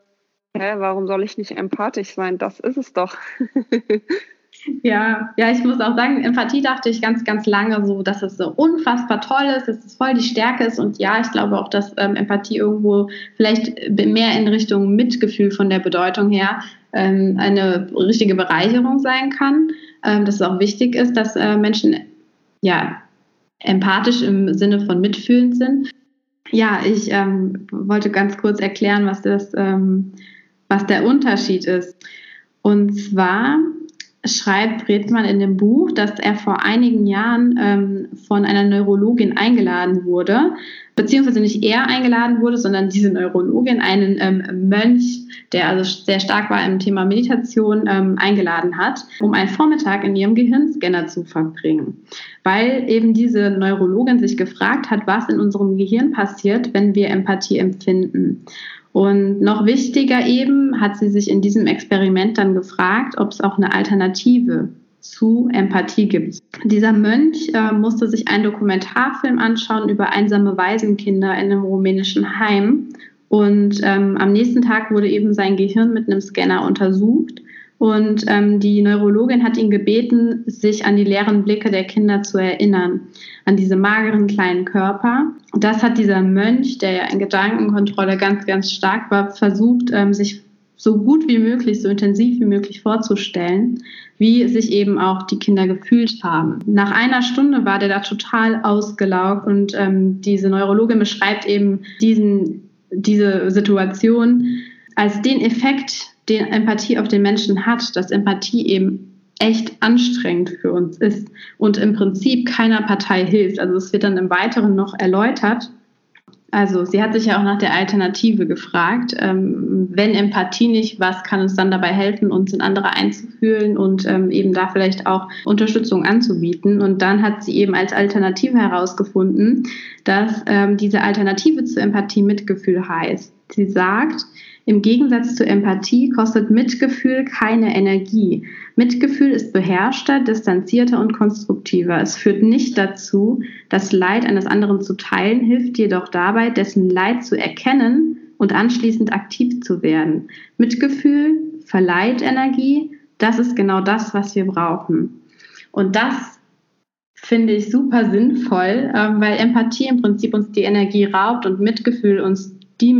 hä, warum soll ich nicht empathisch sein? Das ist es doch. Ja, ja, ich muss auch sagen, Empathie dachte ich ganz, ganz lange so, dass es so unfassbar toll ist, dass es voll die Stärke ist. Und ja, ich glaube auch, dass ähm, Empathie irgendwo vielleicht mehr in Richtung Mitgefühl von der Bedeutung her ähm, eine richtige Bereicherung sein kann. Ähm, dass es auch wichtig ist, dass äh, Menschen ja empathisch im Sinne von mitfühlend sind. Ja, ich ähm, wollte ganz kurz erklären, was das, ähm, was der Unterschied ist. Und zwar schreibt Bredmann in dem Buch, dass er vor einigen Jahren ähm, von einer Neurologin eingeladen wurde, beziehungsweise nicht er eingeladen wurde, sondern diese Neurologin einen ähm, Mönch, der also sehr stark war im Thema Meditation, ähm, eingeladen hat, um einen Vormittag in ihrem Gehirnscanner zu verbringen. Weil eben diese Neurologin sich gefragt hat, was in unserem Gehirn passiert, wenn wir Empathie empfinden. Und noch wichtiger eben hat sie sich in diesem Experiment dann gefragt, ob es auch eine Alternative zu Empathie gibt. Dieser Mönch äh, musste sich einen Dokumentarfilm anschauen über einsame Waisenkinder in einem rumänischen Heim. Und ähm, am nächsten Tag wurde eben sein Gehirn mit einem Scanner untersucht. Und ähm, die Neurologin hat ihn gebeten, sich an die leeren Blicke der Kinder zu erinnern, an diese mageren kleinen Körper. Und das hat dieser Mönch, der ja in Gedankenkontrolle ganz, ganz stark war, versucht, ähm, sich so gut wie möglich, so intensiv wie möglich vorzustellen, wie sich eben auch die Kinder gefühlt haben. Nach einer Stunde war der da total ausgelaugt und ähm, diese Neurologin beschreibt eben diesen, diese Situation als den Effekt, den Empathie auf den Menschen hat, dass Empathie eben echt anstrengend für uns ist und im Prinzip keiner Partei hilft. Also es wird dann im Weiteren noch erläutert, also sie hat sich ja auch nach der Alternative gefragt. Ähm, wenn Empathie nicht, was kann uns dann dabei helfen, uns in andere einzufühlen und ähm, eben da vielleicht auch Unterstützung anzubieten? Und dann hat sie eben als Alternative herausgefunden, dass ähm, diese Alternative zur Empathie Mitgefühl heißt. Sie sagt, im Gegensatz zu Empathie kostet Mitgefühl keine Energie. Mitgefühl ist beherrschter, distanzierter und konstruktiver. Es führt nicht dazu, das Leid eines anderen zu teilen, hilft jedoch dabei, dessen Leid zu erkennen und anschließend aktiv zu werden. Mitgefühl verleiht Energie. Das ist genau das, was wir brauchen. Und das finde ich super sinnvoll, ähm, weil Empathie im Prinzip uns die Energie raubt und Mitgefühl uns die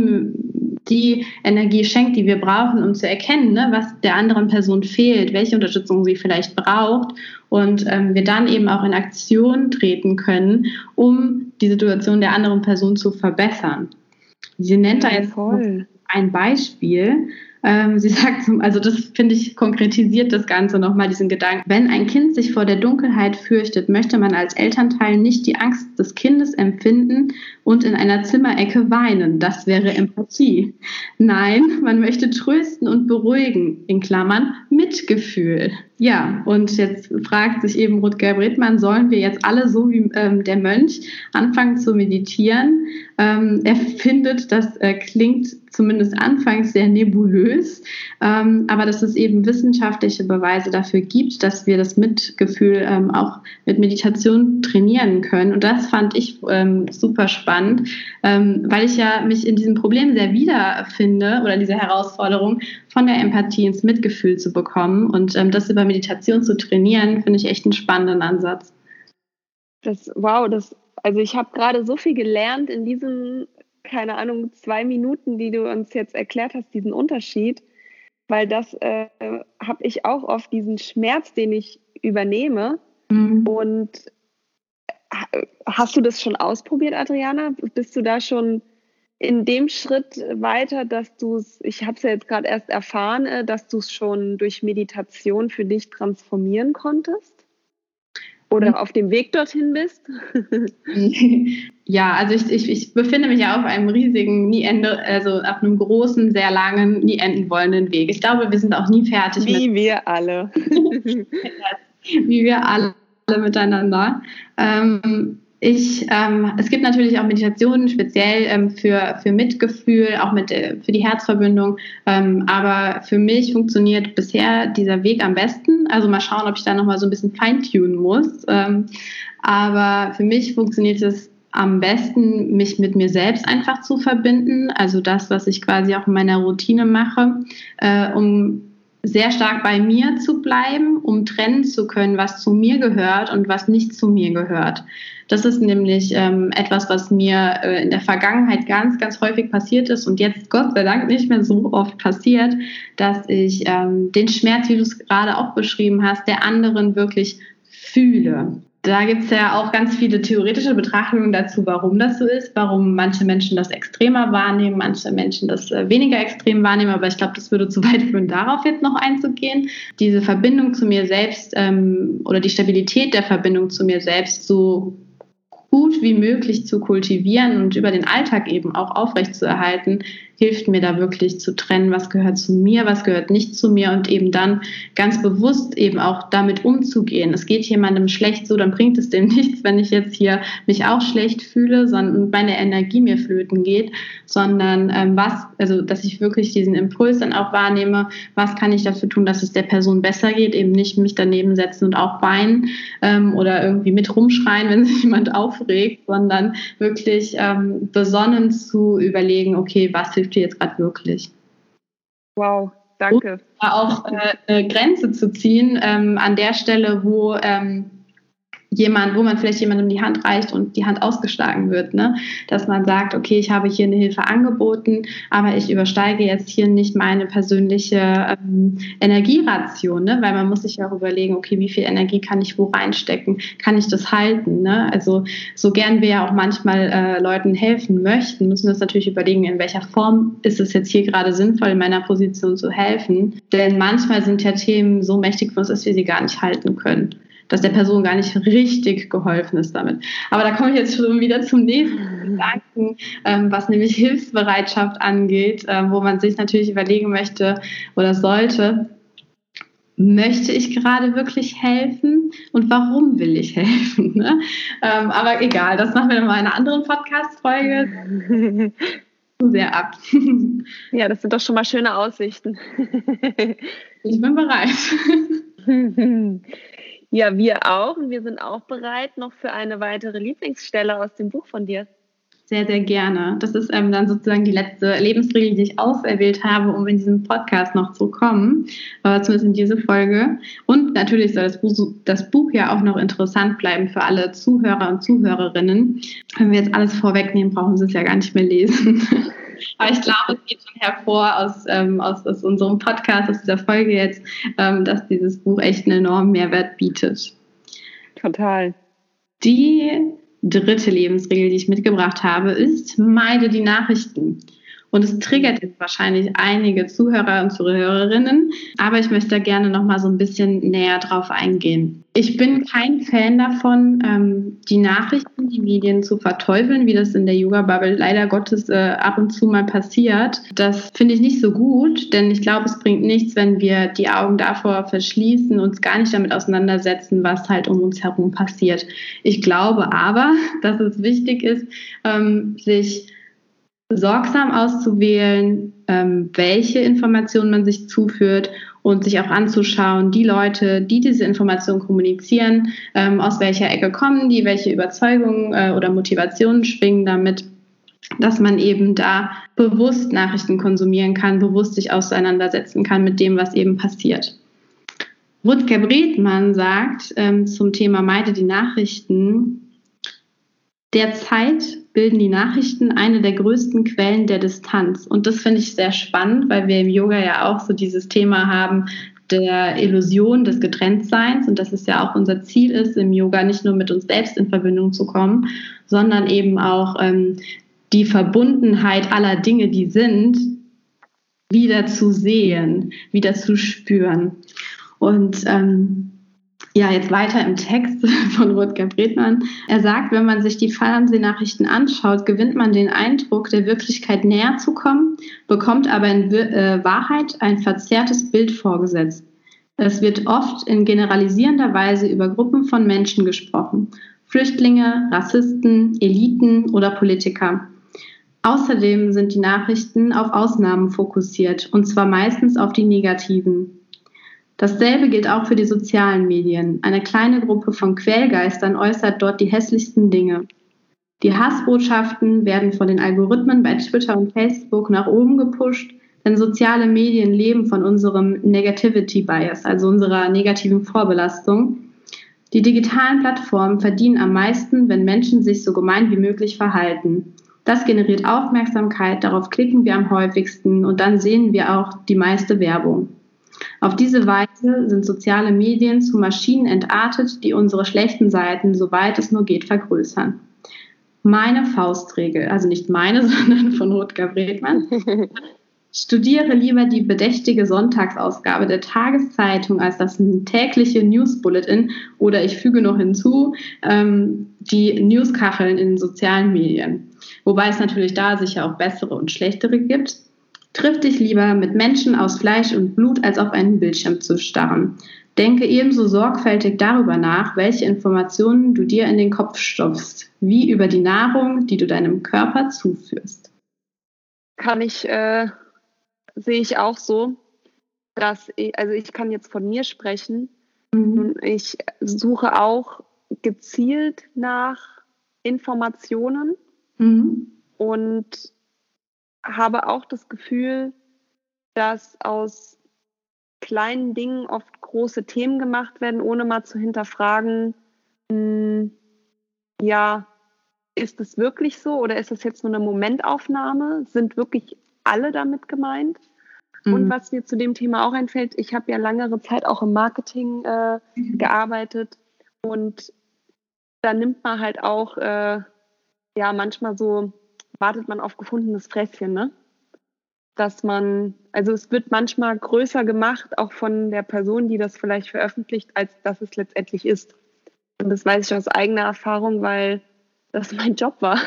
die Energie schenkt, die wir brauchen, um zu erkennen, ne, was der anderen Person fehlt, welche Unterstützung sie vielleicht braucht. Und ähm, wir dann eben auch in Aktion treten können, um die Situation der anderen Person zu verbessern. Sie nennt da jetzt ein Beispiel, ähm, sie sagt, also das finde ich konkretisiert das Ganze nochmal, diesen Gedanken. Wenn ein Kind sich vor der Dunkelheit fürchtet, möchte man als Elternteil nicht die Angst des Kindes empfinden und in einer Zimmerecke weinen. Das wäre Empathie. Nein, man möchte trösten und beruhigen, in Klammern Mitgefühl. Ja, und jetzt fragt sich eben Rutger Bredmann, sollen wir jetzt alle so wie ähm, der Mönch anfangen zu meditieren? Ähm, er findet, das äh, klingt zumindest anfangs sehr nebulös, ähm, aber dass es eben wissenschaftliche Beweise dafür gibt, dass wir das Mitgefühl ähm, auch mit Meditation trainieren können. Und das fand ich ähm, super spannend, ähm, weil ich ja mich in diesem Problem sehr wiederfinde oder diese Herausforderung, von der Empathie ins Mitgefühl zu bekommen und das über Meditation zu trainieren, finde ich echt einen spannenden Ansatz. Das, wow, das, also ich habe gerade so viel gelernt in diesen, keine Ahnung, zwei Minuten, die du uns jetzt erklärt hast, diesen Unterschied, weil das äh, habe ich auch oft, diesen Schmerz, den ich übernehme. Mhm. Und äh, hast du das schon ausprobiert, Adriana? Bist du da schon in dem Schritt weiter, dass du es, ich habe es ja jetzt gerade erst erfahren, äh, dass du es schon durch Meditation für dich transformieren konntest? Oder mhm. auf dem Weg dorthin bist? ja, also ich, ich, ich befinde mich ja auf einem riesigen, nie ende, also auf einem großen, sehr langen, nie enden wollenden Weg. Ich glaube, wir sind auch nie fertig. Wie wir alle. Wie wir alle miteinander. Ähm, ich, ähm, es gibt natürlich auch Meditationen speziell ähm, für, für Mitgefühl, auch mit, äh, für die Herzverbindung. Ähm, aber für mich funktioniert bisher dieser Weg am besten. Also mal schauen, ob ich da nochmal so ein bisschen feintunen muss. Ähm, aber für mich funktioniert es am besten, mich mit mir selbst einfach zu verbinden. Also das, was ich quasi auch in meiner Routine mache, äh, um sehr stark bei mir zu bleiben, um trennen zu können, was zu mir gehört und was nicht zu mir gehört. Das ist nämlich ähm, etwas, was mir äh, in der Vergangenheit ganz, ganz häufig passiert ist und jetzt Gott sei Dank nicht mehr so oft passiert, dass ich ähm, den Schmerz, wie du es gerade auch beschrieben hast, der anderen wirklich fühle da gibt es ja auch ganz viele theoretische Betrachtungen dazu, warum das so ist, warum manche Menschen das extremer wahrnehmen, manche Menschen das äh, weniger extrem wahrnehmen. Aber ich glaube, das würde zu weit führen, darauf jetzt noch einzugehen. Diese Verbindung zu mir selbst ähm, oder die Stabilität der Verbindung zu mir selbst so gut wie möglich zu kultivieren und über den Alltag eben auch aufrechtzuerhalten, hilft mir da wirklich zu trennen, was gehört zu mir, was gehört nicht zu mir und eben dann ganz bewusst eben auch damit umzugehen. Es geht jemandem schlecht so, dann bringt es dem nichts, wenn ich jetzt hier mich auch schlecht fühle, sondern meine Energie mir flöten geht, sondern ähm, was, also dass ich wirklich diesen Impuls dann auch wahrnehme, was kann ich dafür tun, dass es der Person besser geht, eben nicht mich daneben setzen und auch weinen ähm, oder irgendwie mit rumschreien, wenn sich jemand aufregt, sondern wirklich ähm, besonnen zu überlegen, okay, was hilft hilft dir jetzt gerade wirklich. Wow, danke. Und auch äh, eine Grenze zu ziehen ähm, an der Stelle, wo ähm, jemand, wo man vielleicht jemandem die Hand reicht und die Hand ausgeschlagen wird, ne? Dass man sagt, okay, ich habe hier eine Hilfe angeboten, aber ich übersteige jetzt hier nicht meine persönliche ähm, Energieration, ne? Weil man muss sich ja auch überlegen, okay, wie viel Energie kann ich wo reinstecken? Kann ich das halten? Ne? Also so gern wir ja auch manchmal äh, Leuten helfen möchten, müssen wir uns natürlich überlegen, in welcher Form ist es jetzt hier gerade sinnvoll, in meiner Position zu helfen. Denn manchmal sind ja Themen so mächtig für uns, dass wir sie gar nicht halten können dass der Person gar nicht richtig geholfen ist damit. Aber da komme ich jetzt schon wieder zum nächsten Gedanken, ähm, was nämlich Hilfsbereitschaft angeht, äh, wo man sich natürlich überlegen möchte oder sollte, möchte ich gerade wirklich helfen und warum will ich helfen? Ne? Ähm, aber egal, das machen wir in einer anderen Podcast-Folge. sehr ab. Ja, das sind doch schon mal schöne Aussichten. Ich bin bereit. Ja, wir auch. Und wir sind auch bereit noch für eine weitere Lieblingsstelle aus dem Buch von dir. Sehr, sehr gerne. Das ist ähm, dann sozusagen die letzte Lebensregel, die ich auserwählt habe, um in diesem Podcast noch zu kommen, aber zumindest in diese Folge. Und natürlich soll das Buch, das Buch ja auch noch interessant bleiben für alle Zuhörer und Zuhörerinnen. Wenn wir jetzt alles vorwegnehmen, brauchen sie es ja gar nicht mehr lesen. Aber ich glaube, es geht schon hervor aus, ähm, aus, aus unserem Podcast, aus dieser Folge jetzt, ähm, dass dieses Buch echt einen enormen Mehrwert bietet. Total. Die dritte Lebensregel, die ich mitgebracht habe, ist, meide die Nachrichten. Und es triggert jetzt wahrscheinlich einige Zuhörer und Zuhörerinnen, aber ich möchte da gerne noch mal so ein bisschen näher drauf eingehen. Ich bin kein Fan davon, ähm, die Nachrichten, die Medien zu verteufeln, wie das in der Yoga-Bubble leider Gottes äh, ab und zu mal passiert. Das finde ich nicht so gut, denn ich glaube, es bringt nichts, wenn wir die Augen davor verschließen, uns gar nicht damit auseinandersetzen, was halt um uns herum passiert. Ich glaube aber, dass es wichtig ist, ähm, sich sorgsam auszuwählen, ähm, welche Informationen man sich zuführt und sich auch anzuschauen, die Leute, die diese Informationen kommunizieren, ähm, aus welcher Ecke kommen die, welche Überzeugungen äh, oder Motivationen schwingen damit, dass man eben da bewusst Nachrichten konsumieren kann, bewusst sich auseinandersetzen kann mit dem, was eben passiert. Rutger Bredmann sagt ähm, zum Thema Meide die Nachrichten, Derzeit bilden die Nachrichten eine der größten Quellen der Distanz. Und das finde ich sehr spannend, weil wir im Yoga ja auch so dieses Thema haben der Illusion des Getrenntseins und dass es ja auch unser Ziel ist, im Yoga nicht nur mit uns selbst in Verbindung zu kommen, sondern eben auch ähm, die Verbundenheit aller Dinge, die sind, wieder zu sehen, wieder zu spüren. Und ähm, ja, jetzt weiter im Text von Rutger Bredmann. Er sagt, wenn man sich die Fernsehnachrichten anschaut, gewinnt man den Eindruck, der Wirklichkeit näher zu kommen, bekommt aber in äh, Wahrheit ein verzerrtes Bild vorgesetzt. Es wird oft in generalisierender Weise über Gruppen von Menschen gesprochen. Flüchtlinge, Rassisten, Eliten oder Politiker. Außerdem sind die Nachrichten auf Ausnahmen fokussiert, und zwar meistens auf die negativen. Dasselbe gilt auch für die sozialen Medien. Eine kleine Gruppe von Quälgeistern äußert dort die hässlichsten Dinge. Die Hassbotschaften werden von den Algorithmen bei Twitter und Facebook nach oben gepusht, denn soziale Medien leben von unserem Negativity Bias, also unserer negativen Vorbelastung. Die digitalen Plattformen verdienen am meisten, wenn Menschen sich so gemein wie möglich verhalten. Das generiert Aufmerksamkeit, darauf klicken wir am häufigsten und dann sehen wir auch die meiste Werbung. Auf diese Weise sind soziale Medien zu Maschinen entartet, die unsere schlechten Seiten, soweit es nur geht, vergrößern. Meine Faustregel, also nicht meine, sondern von Rutger Bredmann. Studiere lieber die bedächtige Sonntagsausgabe der Tageszeitung als das tägliche News-Bulletin oder ich füge noch hinzu, ähm, die Newskacheln in den sozialen Medien. Wobei es natürlich da sicher auch bessere und schlechtere gibt. Triff dich lieber mit Menschen aus Fleisch und Blut, als auf einen Bildschirm zu starren. Denke ebenso sorgfältig darüber nach, welche Informationen du dir in den Kopf stopfst, wie über die Nahrung, die du deinem Körper zuführst. Kann ich, äh, sehe ich auch so, dass ich, also ich kann jetzt von mir sprechen. Mhm. Ich suche auch gezielt nach Informationen mhm. und habe auch das Gefühl, dass aus kleinen Dingen oft große Themen gemacht werden, ohne mal zu hinterfragen, hm, ja, ist es wirklich so oder ist es jetzt nur eine Momentaufnahme? Sind wirklich alle damit gemeint? Mhm. Und was mir zu dem Thema auch einfällt, ich habe ja langere Zeit auch im Marketing äh, mhm. gearbeitet und da nimmt man halt auch, äh, ja, manchmal so, wartet man auf gefundenes Fresschen, ne? Dass man, also es wird manchmal größer gemacht, auch von der Person, die das vielleicht veröffentlicht, als dass es letztendlich ist. Und das weiß ich aus eigener Erfahrung, weil das mein Job war.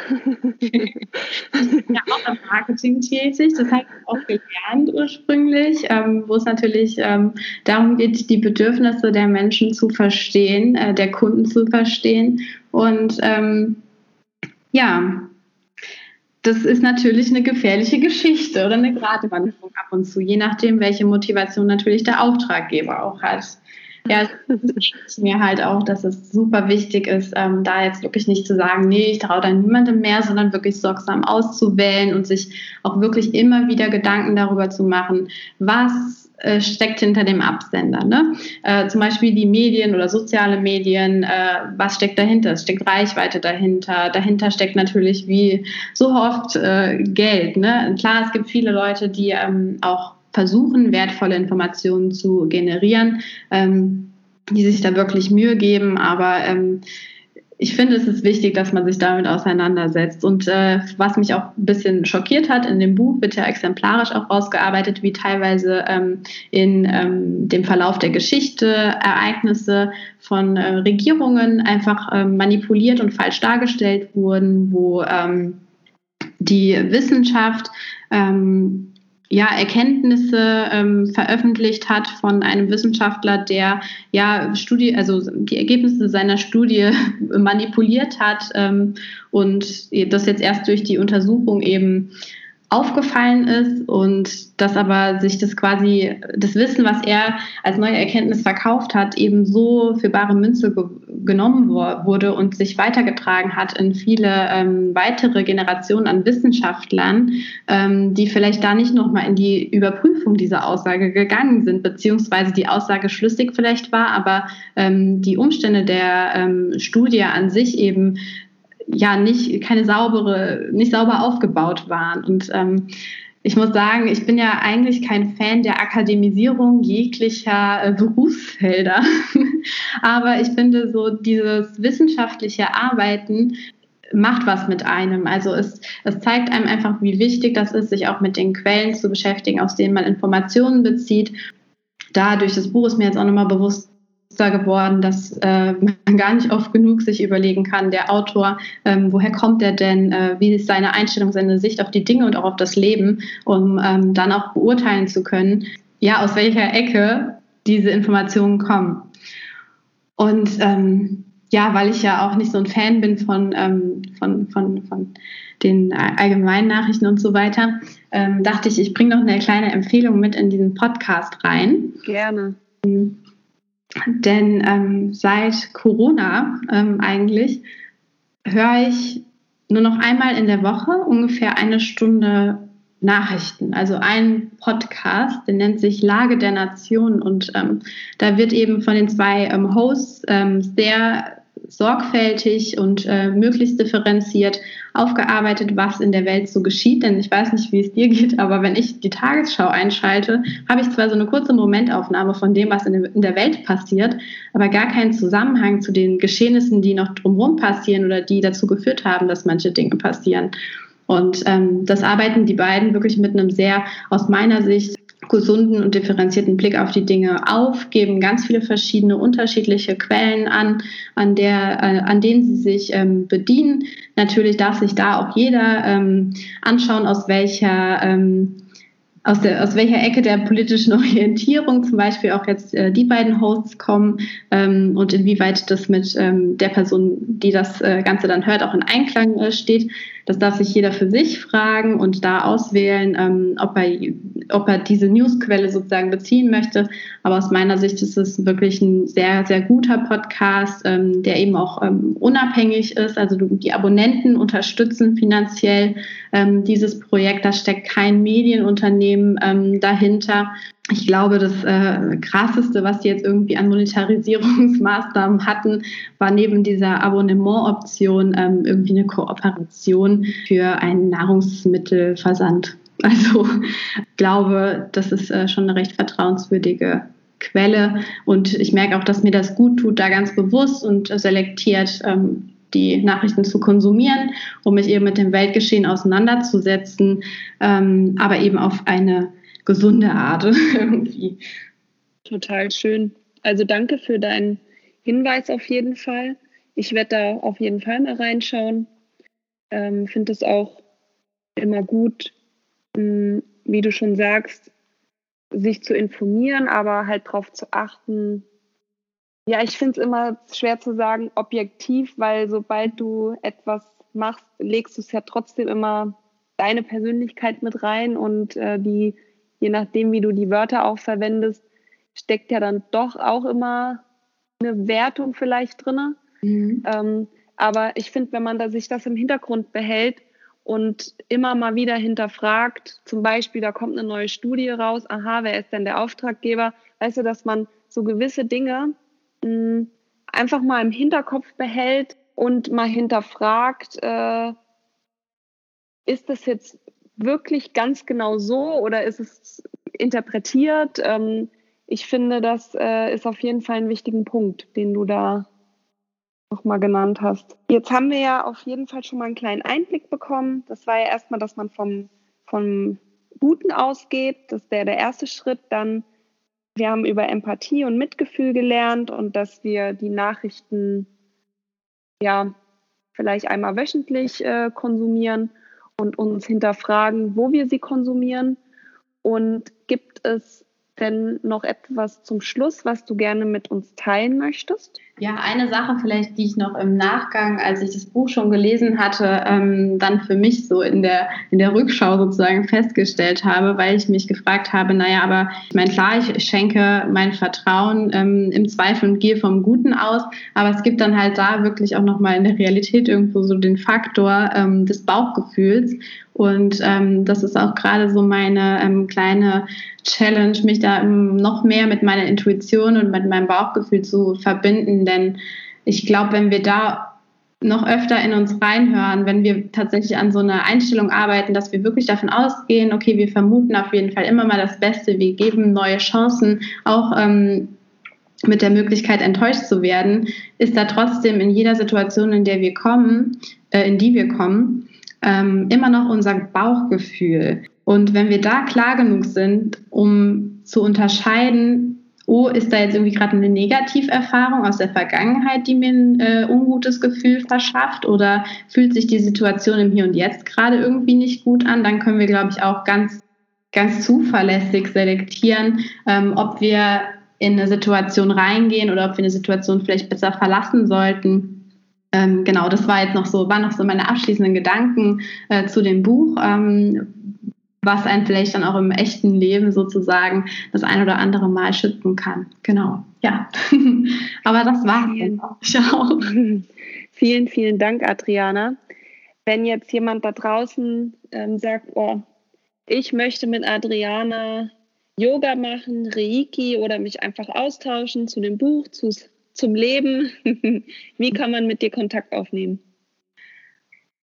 ja auch im Marketing tätig, das habe ich auch gelernt ursprünglich, ähm, wo es natürlich ähm, darum geht, die Bedürfnisse der Menschen zu verstehen, äh, der Kunden zu verstehen. Und ähm, ja, das ist natürlich eine gefährliche Geschichte oder eine Gratwanderung ab und zu, je nachdem, welche Motivation natürlich der Auftraggeber auch hat. Ja, es mir halt auch, dass es super wichtig ist, ähm, da jetzt wirklich nicht zu sagen, nee, ich traue da niemandem mehr, sondern wirklich sorgsam auszuwählen und sich auch wirklich immer wieder Gedanken darüber zu machen, was äh, steckt hinter dem Absender. Ne? Äh, zum Beispiel die Medien oder soziale Medien, äh, was steckt dahinter? Es steckt Reichweite dahinter. Dahinter steckt natürlich wie so oft äh, Geld. Ne? Klar, es gibt viele Leute, die ähm, auch versuchen, wertvolle Informationen zu generieren, ähm, die sich da wirklich Mühe geben. Aber ähm, ich finde, es ist wichtig, dass man sich damit auseinandersetzt. Und äh, was mich auch ein bisschen schockiert hat, in dem Buch wird ja exemplarisch auch rausgearbeitet, wie teilweise ähm, in ähm, dem Verlauf der Geschichte Ereignisse von äh, Regierungen einfach ähm, manipuliert und falsch dargestellt wurden, wo ähm, die Wissenschaft ähm, ja, Erkenntnisse ähm, veröffentlicht hat von einem Wissenschaftler, der ja Studie, also die Ergebnisse seiner Studie manipuliert hat ähm, und das jetzt erst durch die Untersuchung eben aufgefallen ist und dass aber sich das quasi, das Wissen, was er als neue Erkenntnis verkauft hat, eben so für bare Münze ge genommen wurde und sich weitergetragen hat in viele ähm, weitere Generationen an Wissenschaftlern, ähm, die vielleicht da nicht nochmal in die Überprüfung dieser Aussage gegangen sind, beziehungsweise die Aussage schlüssig vielleicht war, aber ähm, die Umstände der ähm, Studie an sich eben ja nicht keine saubere, nicht sauber aufgebaut waren. Und ähm, ich muss sagen, ich bin ja eigentlich kein Fan der Akademisierung jeglicher äh, Berufsfelder. Aber ich finde so dieses wissenschaftliche Arbeiten macht was mit einem. Also es, es zeigt einem einfach, wie wichtig das ist, sich auch mit den Quellen zu beschäftigen, aus denen man Informationen bezieht. Da durch das Buch ist mir jetzt auch nochmal bewusst, geworden, dass äh, man gar nicht oft genug sich überlegen kann, der Autor, ähm, woher kommt er denn, äh, wie ist seine Einstellung, seine Sicht auf die Dinge und auch auf das Leben, um ähm, dann auch beurteilen zu können, ja, aus welcher Ecke diese Informationen kommen. Und ähm, ja, weil ich ja auch nicht so ein Fan bin von, ähm, von, von, von den allgemeinen Nachrichten und so weiter, ähm, dachte ich, ich bringe noch eine kleine Empfehlung mit in diesen Podcast rein. Gerne. Denn ähm, seit Corona ähm, eigentlich höre ich nur noch einmal in der Woche ungefähr eine Stunde Nachrichten, also ein Podcast, der nennt sich Lage der Nation. Und ähm, da wird eben von den zwei ähm, Hosts ähm, sehr sorgfältig und äh, möglichst differenziert aufgearbeitet, was in der Welt so geschieht. Denn ich weiß nicht, wie es dir geht, aber wenn ich die Tagesschau einschalte, habe ich zwar so eine kurze Momentaufnahme von dem, was in der Welt passiert, aber gar keinen Zusammenhang zu den Geschehnissen, die noch drumherum passieren oder die dazu geführt haben, dass manche Dinge passieren. Und ähm, das arbeiten die beiden wirklich mit einem sehr, aus meiner Sicht, gesunden und differenzierten Blick auf die Dinge auf, geben ganz viele verschiedene unterschiedliche Quellen an, an, der, äh, an denen sie sich ähm, bedienen. Natürlich darf sich da auch jeder ähm, anschauen, aus welcher ähm, aus, der, aus welcher Ecke der politischen Orientierung zum Beispiel auch jetzt äh, die beiden Hosts kommen ähm, und inwieweit das mit ähm, der Person, die das äh, Ganze dann hört, auch in Einklang äh, steht. Das darf sich jeder für sich fragen und da auswählen, ähm, ob, er, ob er diese Newsquelle sozusagen beziehen möchte. Aber aus meiner Sicht ist es wirklich ein sehr, sehr guter Podcast, ähm, der eben auch ähm, unabhängig ist. Also die Abonnenten unterstützen finanziell ähm, dieses Projekt. Da steckt kein Medienunternehmen Unternehmen ähm, dahinter. Ich glaube, das äh, Krasseste, was die jetzt irgendwie an Monetarisierungsmaßnahmen hatten, war neben dieser Abonnementoption ähm, irgendwie eine Kooperation für einen Nahrungsmittelversand. Also ich glaube, das ist äh, schon eine recht vertrauenswürdige Quelle. Und ich merke auch, dass mir das gut tut, da ganz bewusst und selektiert ähm, die Nachrichten zu konsumieren, um mich eben mit dem Weltgeschehen auseinanderzusetzen, ähm, aber eben auf eine gesunde Art irgendwie. Total schön. Also danke für deinen Hinweis auf jeden Fall. Ich werde da auf jeden Fall mal reinschauen. Ähm, Finde es auch immer gut, mh, hm, wie du schon sagst, sich zu informieren, aber halt darauf zu achten, ja, ich finde es immer schwer zu sagen, objektiv, weil sobald du etwas machst, legst du es ja trotzdem immer deine Persönlichkeit mit rein und äh, die, je nachdem, wie du die Wörter auch verwendest, steckt ja dann doch auch immer eine Wertung vielleicht drin. Mhm. Ähm, aber ich finde, wenn man da sich das im Hintergrund behält und immer mal wieder hinterfragt, zum Beispiel, da kommt eine neue Studie raus, aha, wer ist denn der Auftraggeber? Weißt du, dass man so gewisse Dinge einfach mal im Hinterkopf behält und mal hinterfragt, äh, ist das jetzt wirklich ganz genau so oder ist es interpretiert? Ähm, ich finde, das äh, ist auf jeden Fall ein wichtigen Punkt, den du da nochmal genannt hast. Jetzt haben wir ja auf jeden Fall schon mal einen kleinen Einblick bekommen. Das war ja erstmal, dass man vom, vom Guten ausgeht. Das wäre der erste Schritt. Dann wir haben über Empathie und Mitgefühl gelernt und dass wir die Nachrichten ja vielleicht einmal wöchentlich äh, konsumieren und uns hinterfragen, wo wir sie konsumieren. Und gibt es denn noch etwas zum Schluss, was du gerne mit uns teilen möchtest? Ja, eine Sache vielleicht, die ich noch im Nachgang, als ich das Buch schon gelesen hatte, ähm, dann für mich so in der, in der Rückschau sozusagen festgestellt habe, weil ich mich gefragt habe, naja, aber ich meine, klar, ich schenke mein Vertrauen ähm, im Zweifel und gehe vom Guten aus, aber es gibt dann halt da wirklich auch nochmal in der Realität irgendwo so den Faktor ähm, des Bauchgefühls. Und ähm, das ist auch gerade so meine ähm, kleine Challenge, mich da noch mehr mit meiner Intuition und mit meinem Bauchgefühl zu verbinden. Denn ich glaube, wenn wir da noch öfter in uns reinhören, wenn wir tatsächlich an so einer Einstellung arbeiten, dass wir wirklich davon ausgehen, okay, wir vermuten auf jeden Fall immer mal das Beste, wir geben neue Chancen, auch ähm, mit der Möglichkeit enttäuscht zu werden, ist da trotzdem in jeder Situation, in der wir kommen, äh, in die wir kommen, ähm, immer noch unser Bauchgefühl. Und wenn wir da klar genug sind, um zu unterscheiden, oh, ist da jetzt irgendwie gerade eine Negativerfahrung aus der Vergangenheit, die mir ein äh, ungutes Gefühl verschafft? Oder fühlt sich die Situation im Hier und Jetzt gerade irgendwie nicht gut an, dann können wir, glaube ich, auch ganz, ganz zuverlässig selektieren, ähm, ob wir in eine Situation reingehen oder ob wir eine Situation vielleicht besser verlassen sollten. Ähm, genau, das war jetzt noch so, waren noch so meine abschließenden Gedanken äh, zu dem Buch, ähm, was einen vielleicht dann auch im echten Leben sozusagen das ein oder andere Mal schützen kann. Genau, ja. Aber das war's. Vielen, Ciao. vielen, vielen Dank, Adriana. Wenn jetzt jemand da draußen ähm, sagt, oh, ich möchte mit Adriana Yoga machen, Reiki oder mich einfach austauschen zu dem Buch, zu, zum Leben. Wie kann man mit dir Kontakt aufnehmen?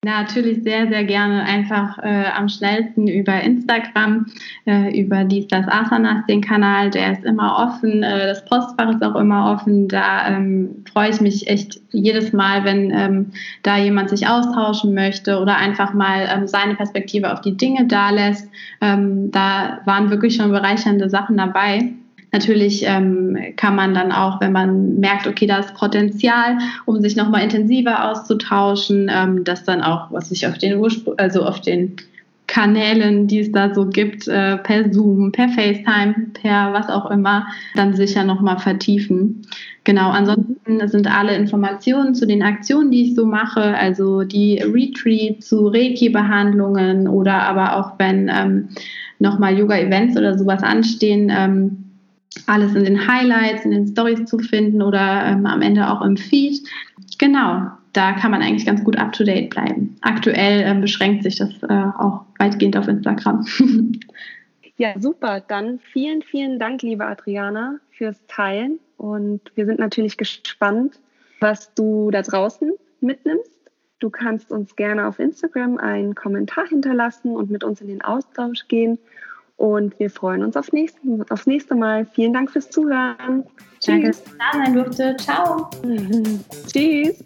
Natürlich sehr, sehr gerne einfach äh, am schnellsten über Instagram, äh, über die das Asanas, den Kanal, der ist immer offen, äh, das Postfach ist auch immer offen. Da ähm, freue ich mich echt jedes Mal, wenn ähm, da jemand sich austauschen möchte oder einfach mal ähm, seine Perspektive auf die Dinge da lässt. Ähm, da waren wirklich schon bereichernde Sachen dabei. Natürlich ähm, kann man dann auch, wenn man merkt, okay, da ist Potenzial, um sich nochmal intensiver auszutauschen, ähm, das dann auch, was sich auf den Ursprung, also auf den Kanälen, die es da so gibt, äh, per Zoom, per FaceTime, per was auch immer, dann sicher nochmal vertiefen. Genau, ansonsten sind alle Informationen zu den Aktionen, die ich so mache, also die Retreat zu Reiki-Behandlungen oder aber auch wenn ähm, nochmal Yoga-Events oder sowas anstehen, ähm, alles in den Highlights, in den Stories zu finden oder ähm, am Ende auch im Feed. Genau, da kann man eigentlich ganz gut up to date bleiben. Aktuell ähm, beschränkt sich das äh, auch weitgehend auf Instagram. Ja, super. Dann vielen, vielen Dank, liebe Adriana, fürs Teilen. Und wir sind natürlich gespannt, was du da draußen mitnimmst. Du kannst uns gerne auf Instagram einen Kommentar hinterlassen und mit uns in den Austausch gehen. Und wir freuen uns auf nächste, aufs nächste Mal. Vielen Dank fürs Zuhören. Tschüss. Danke, dass du da sein durfte. Ciao. Tschüss.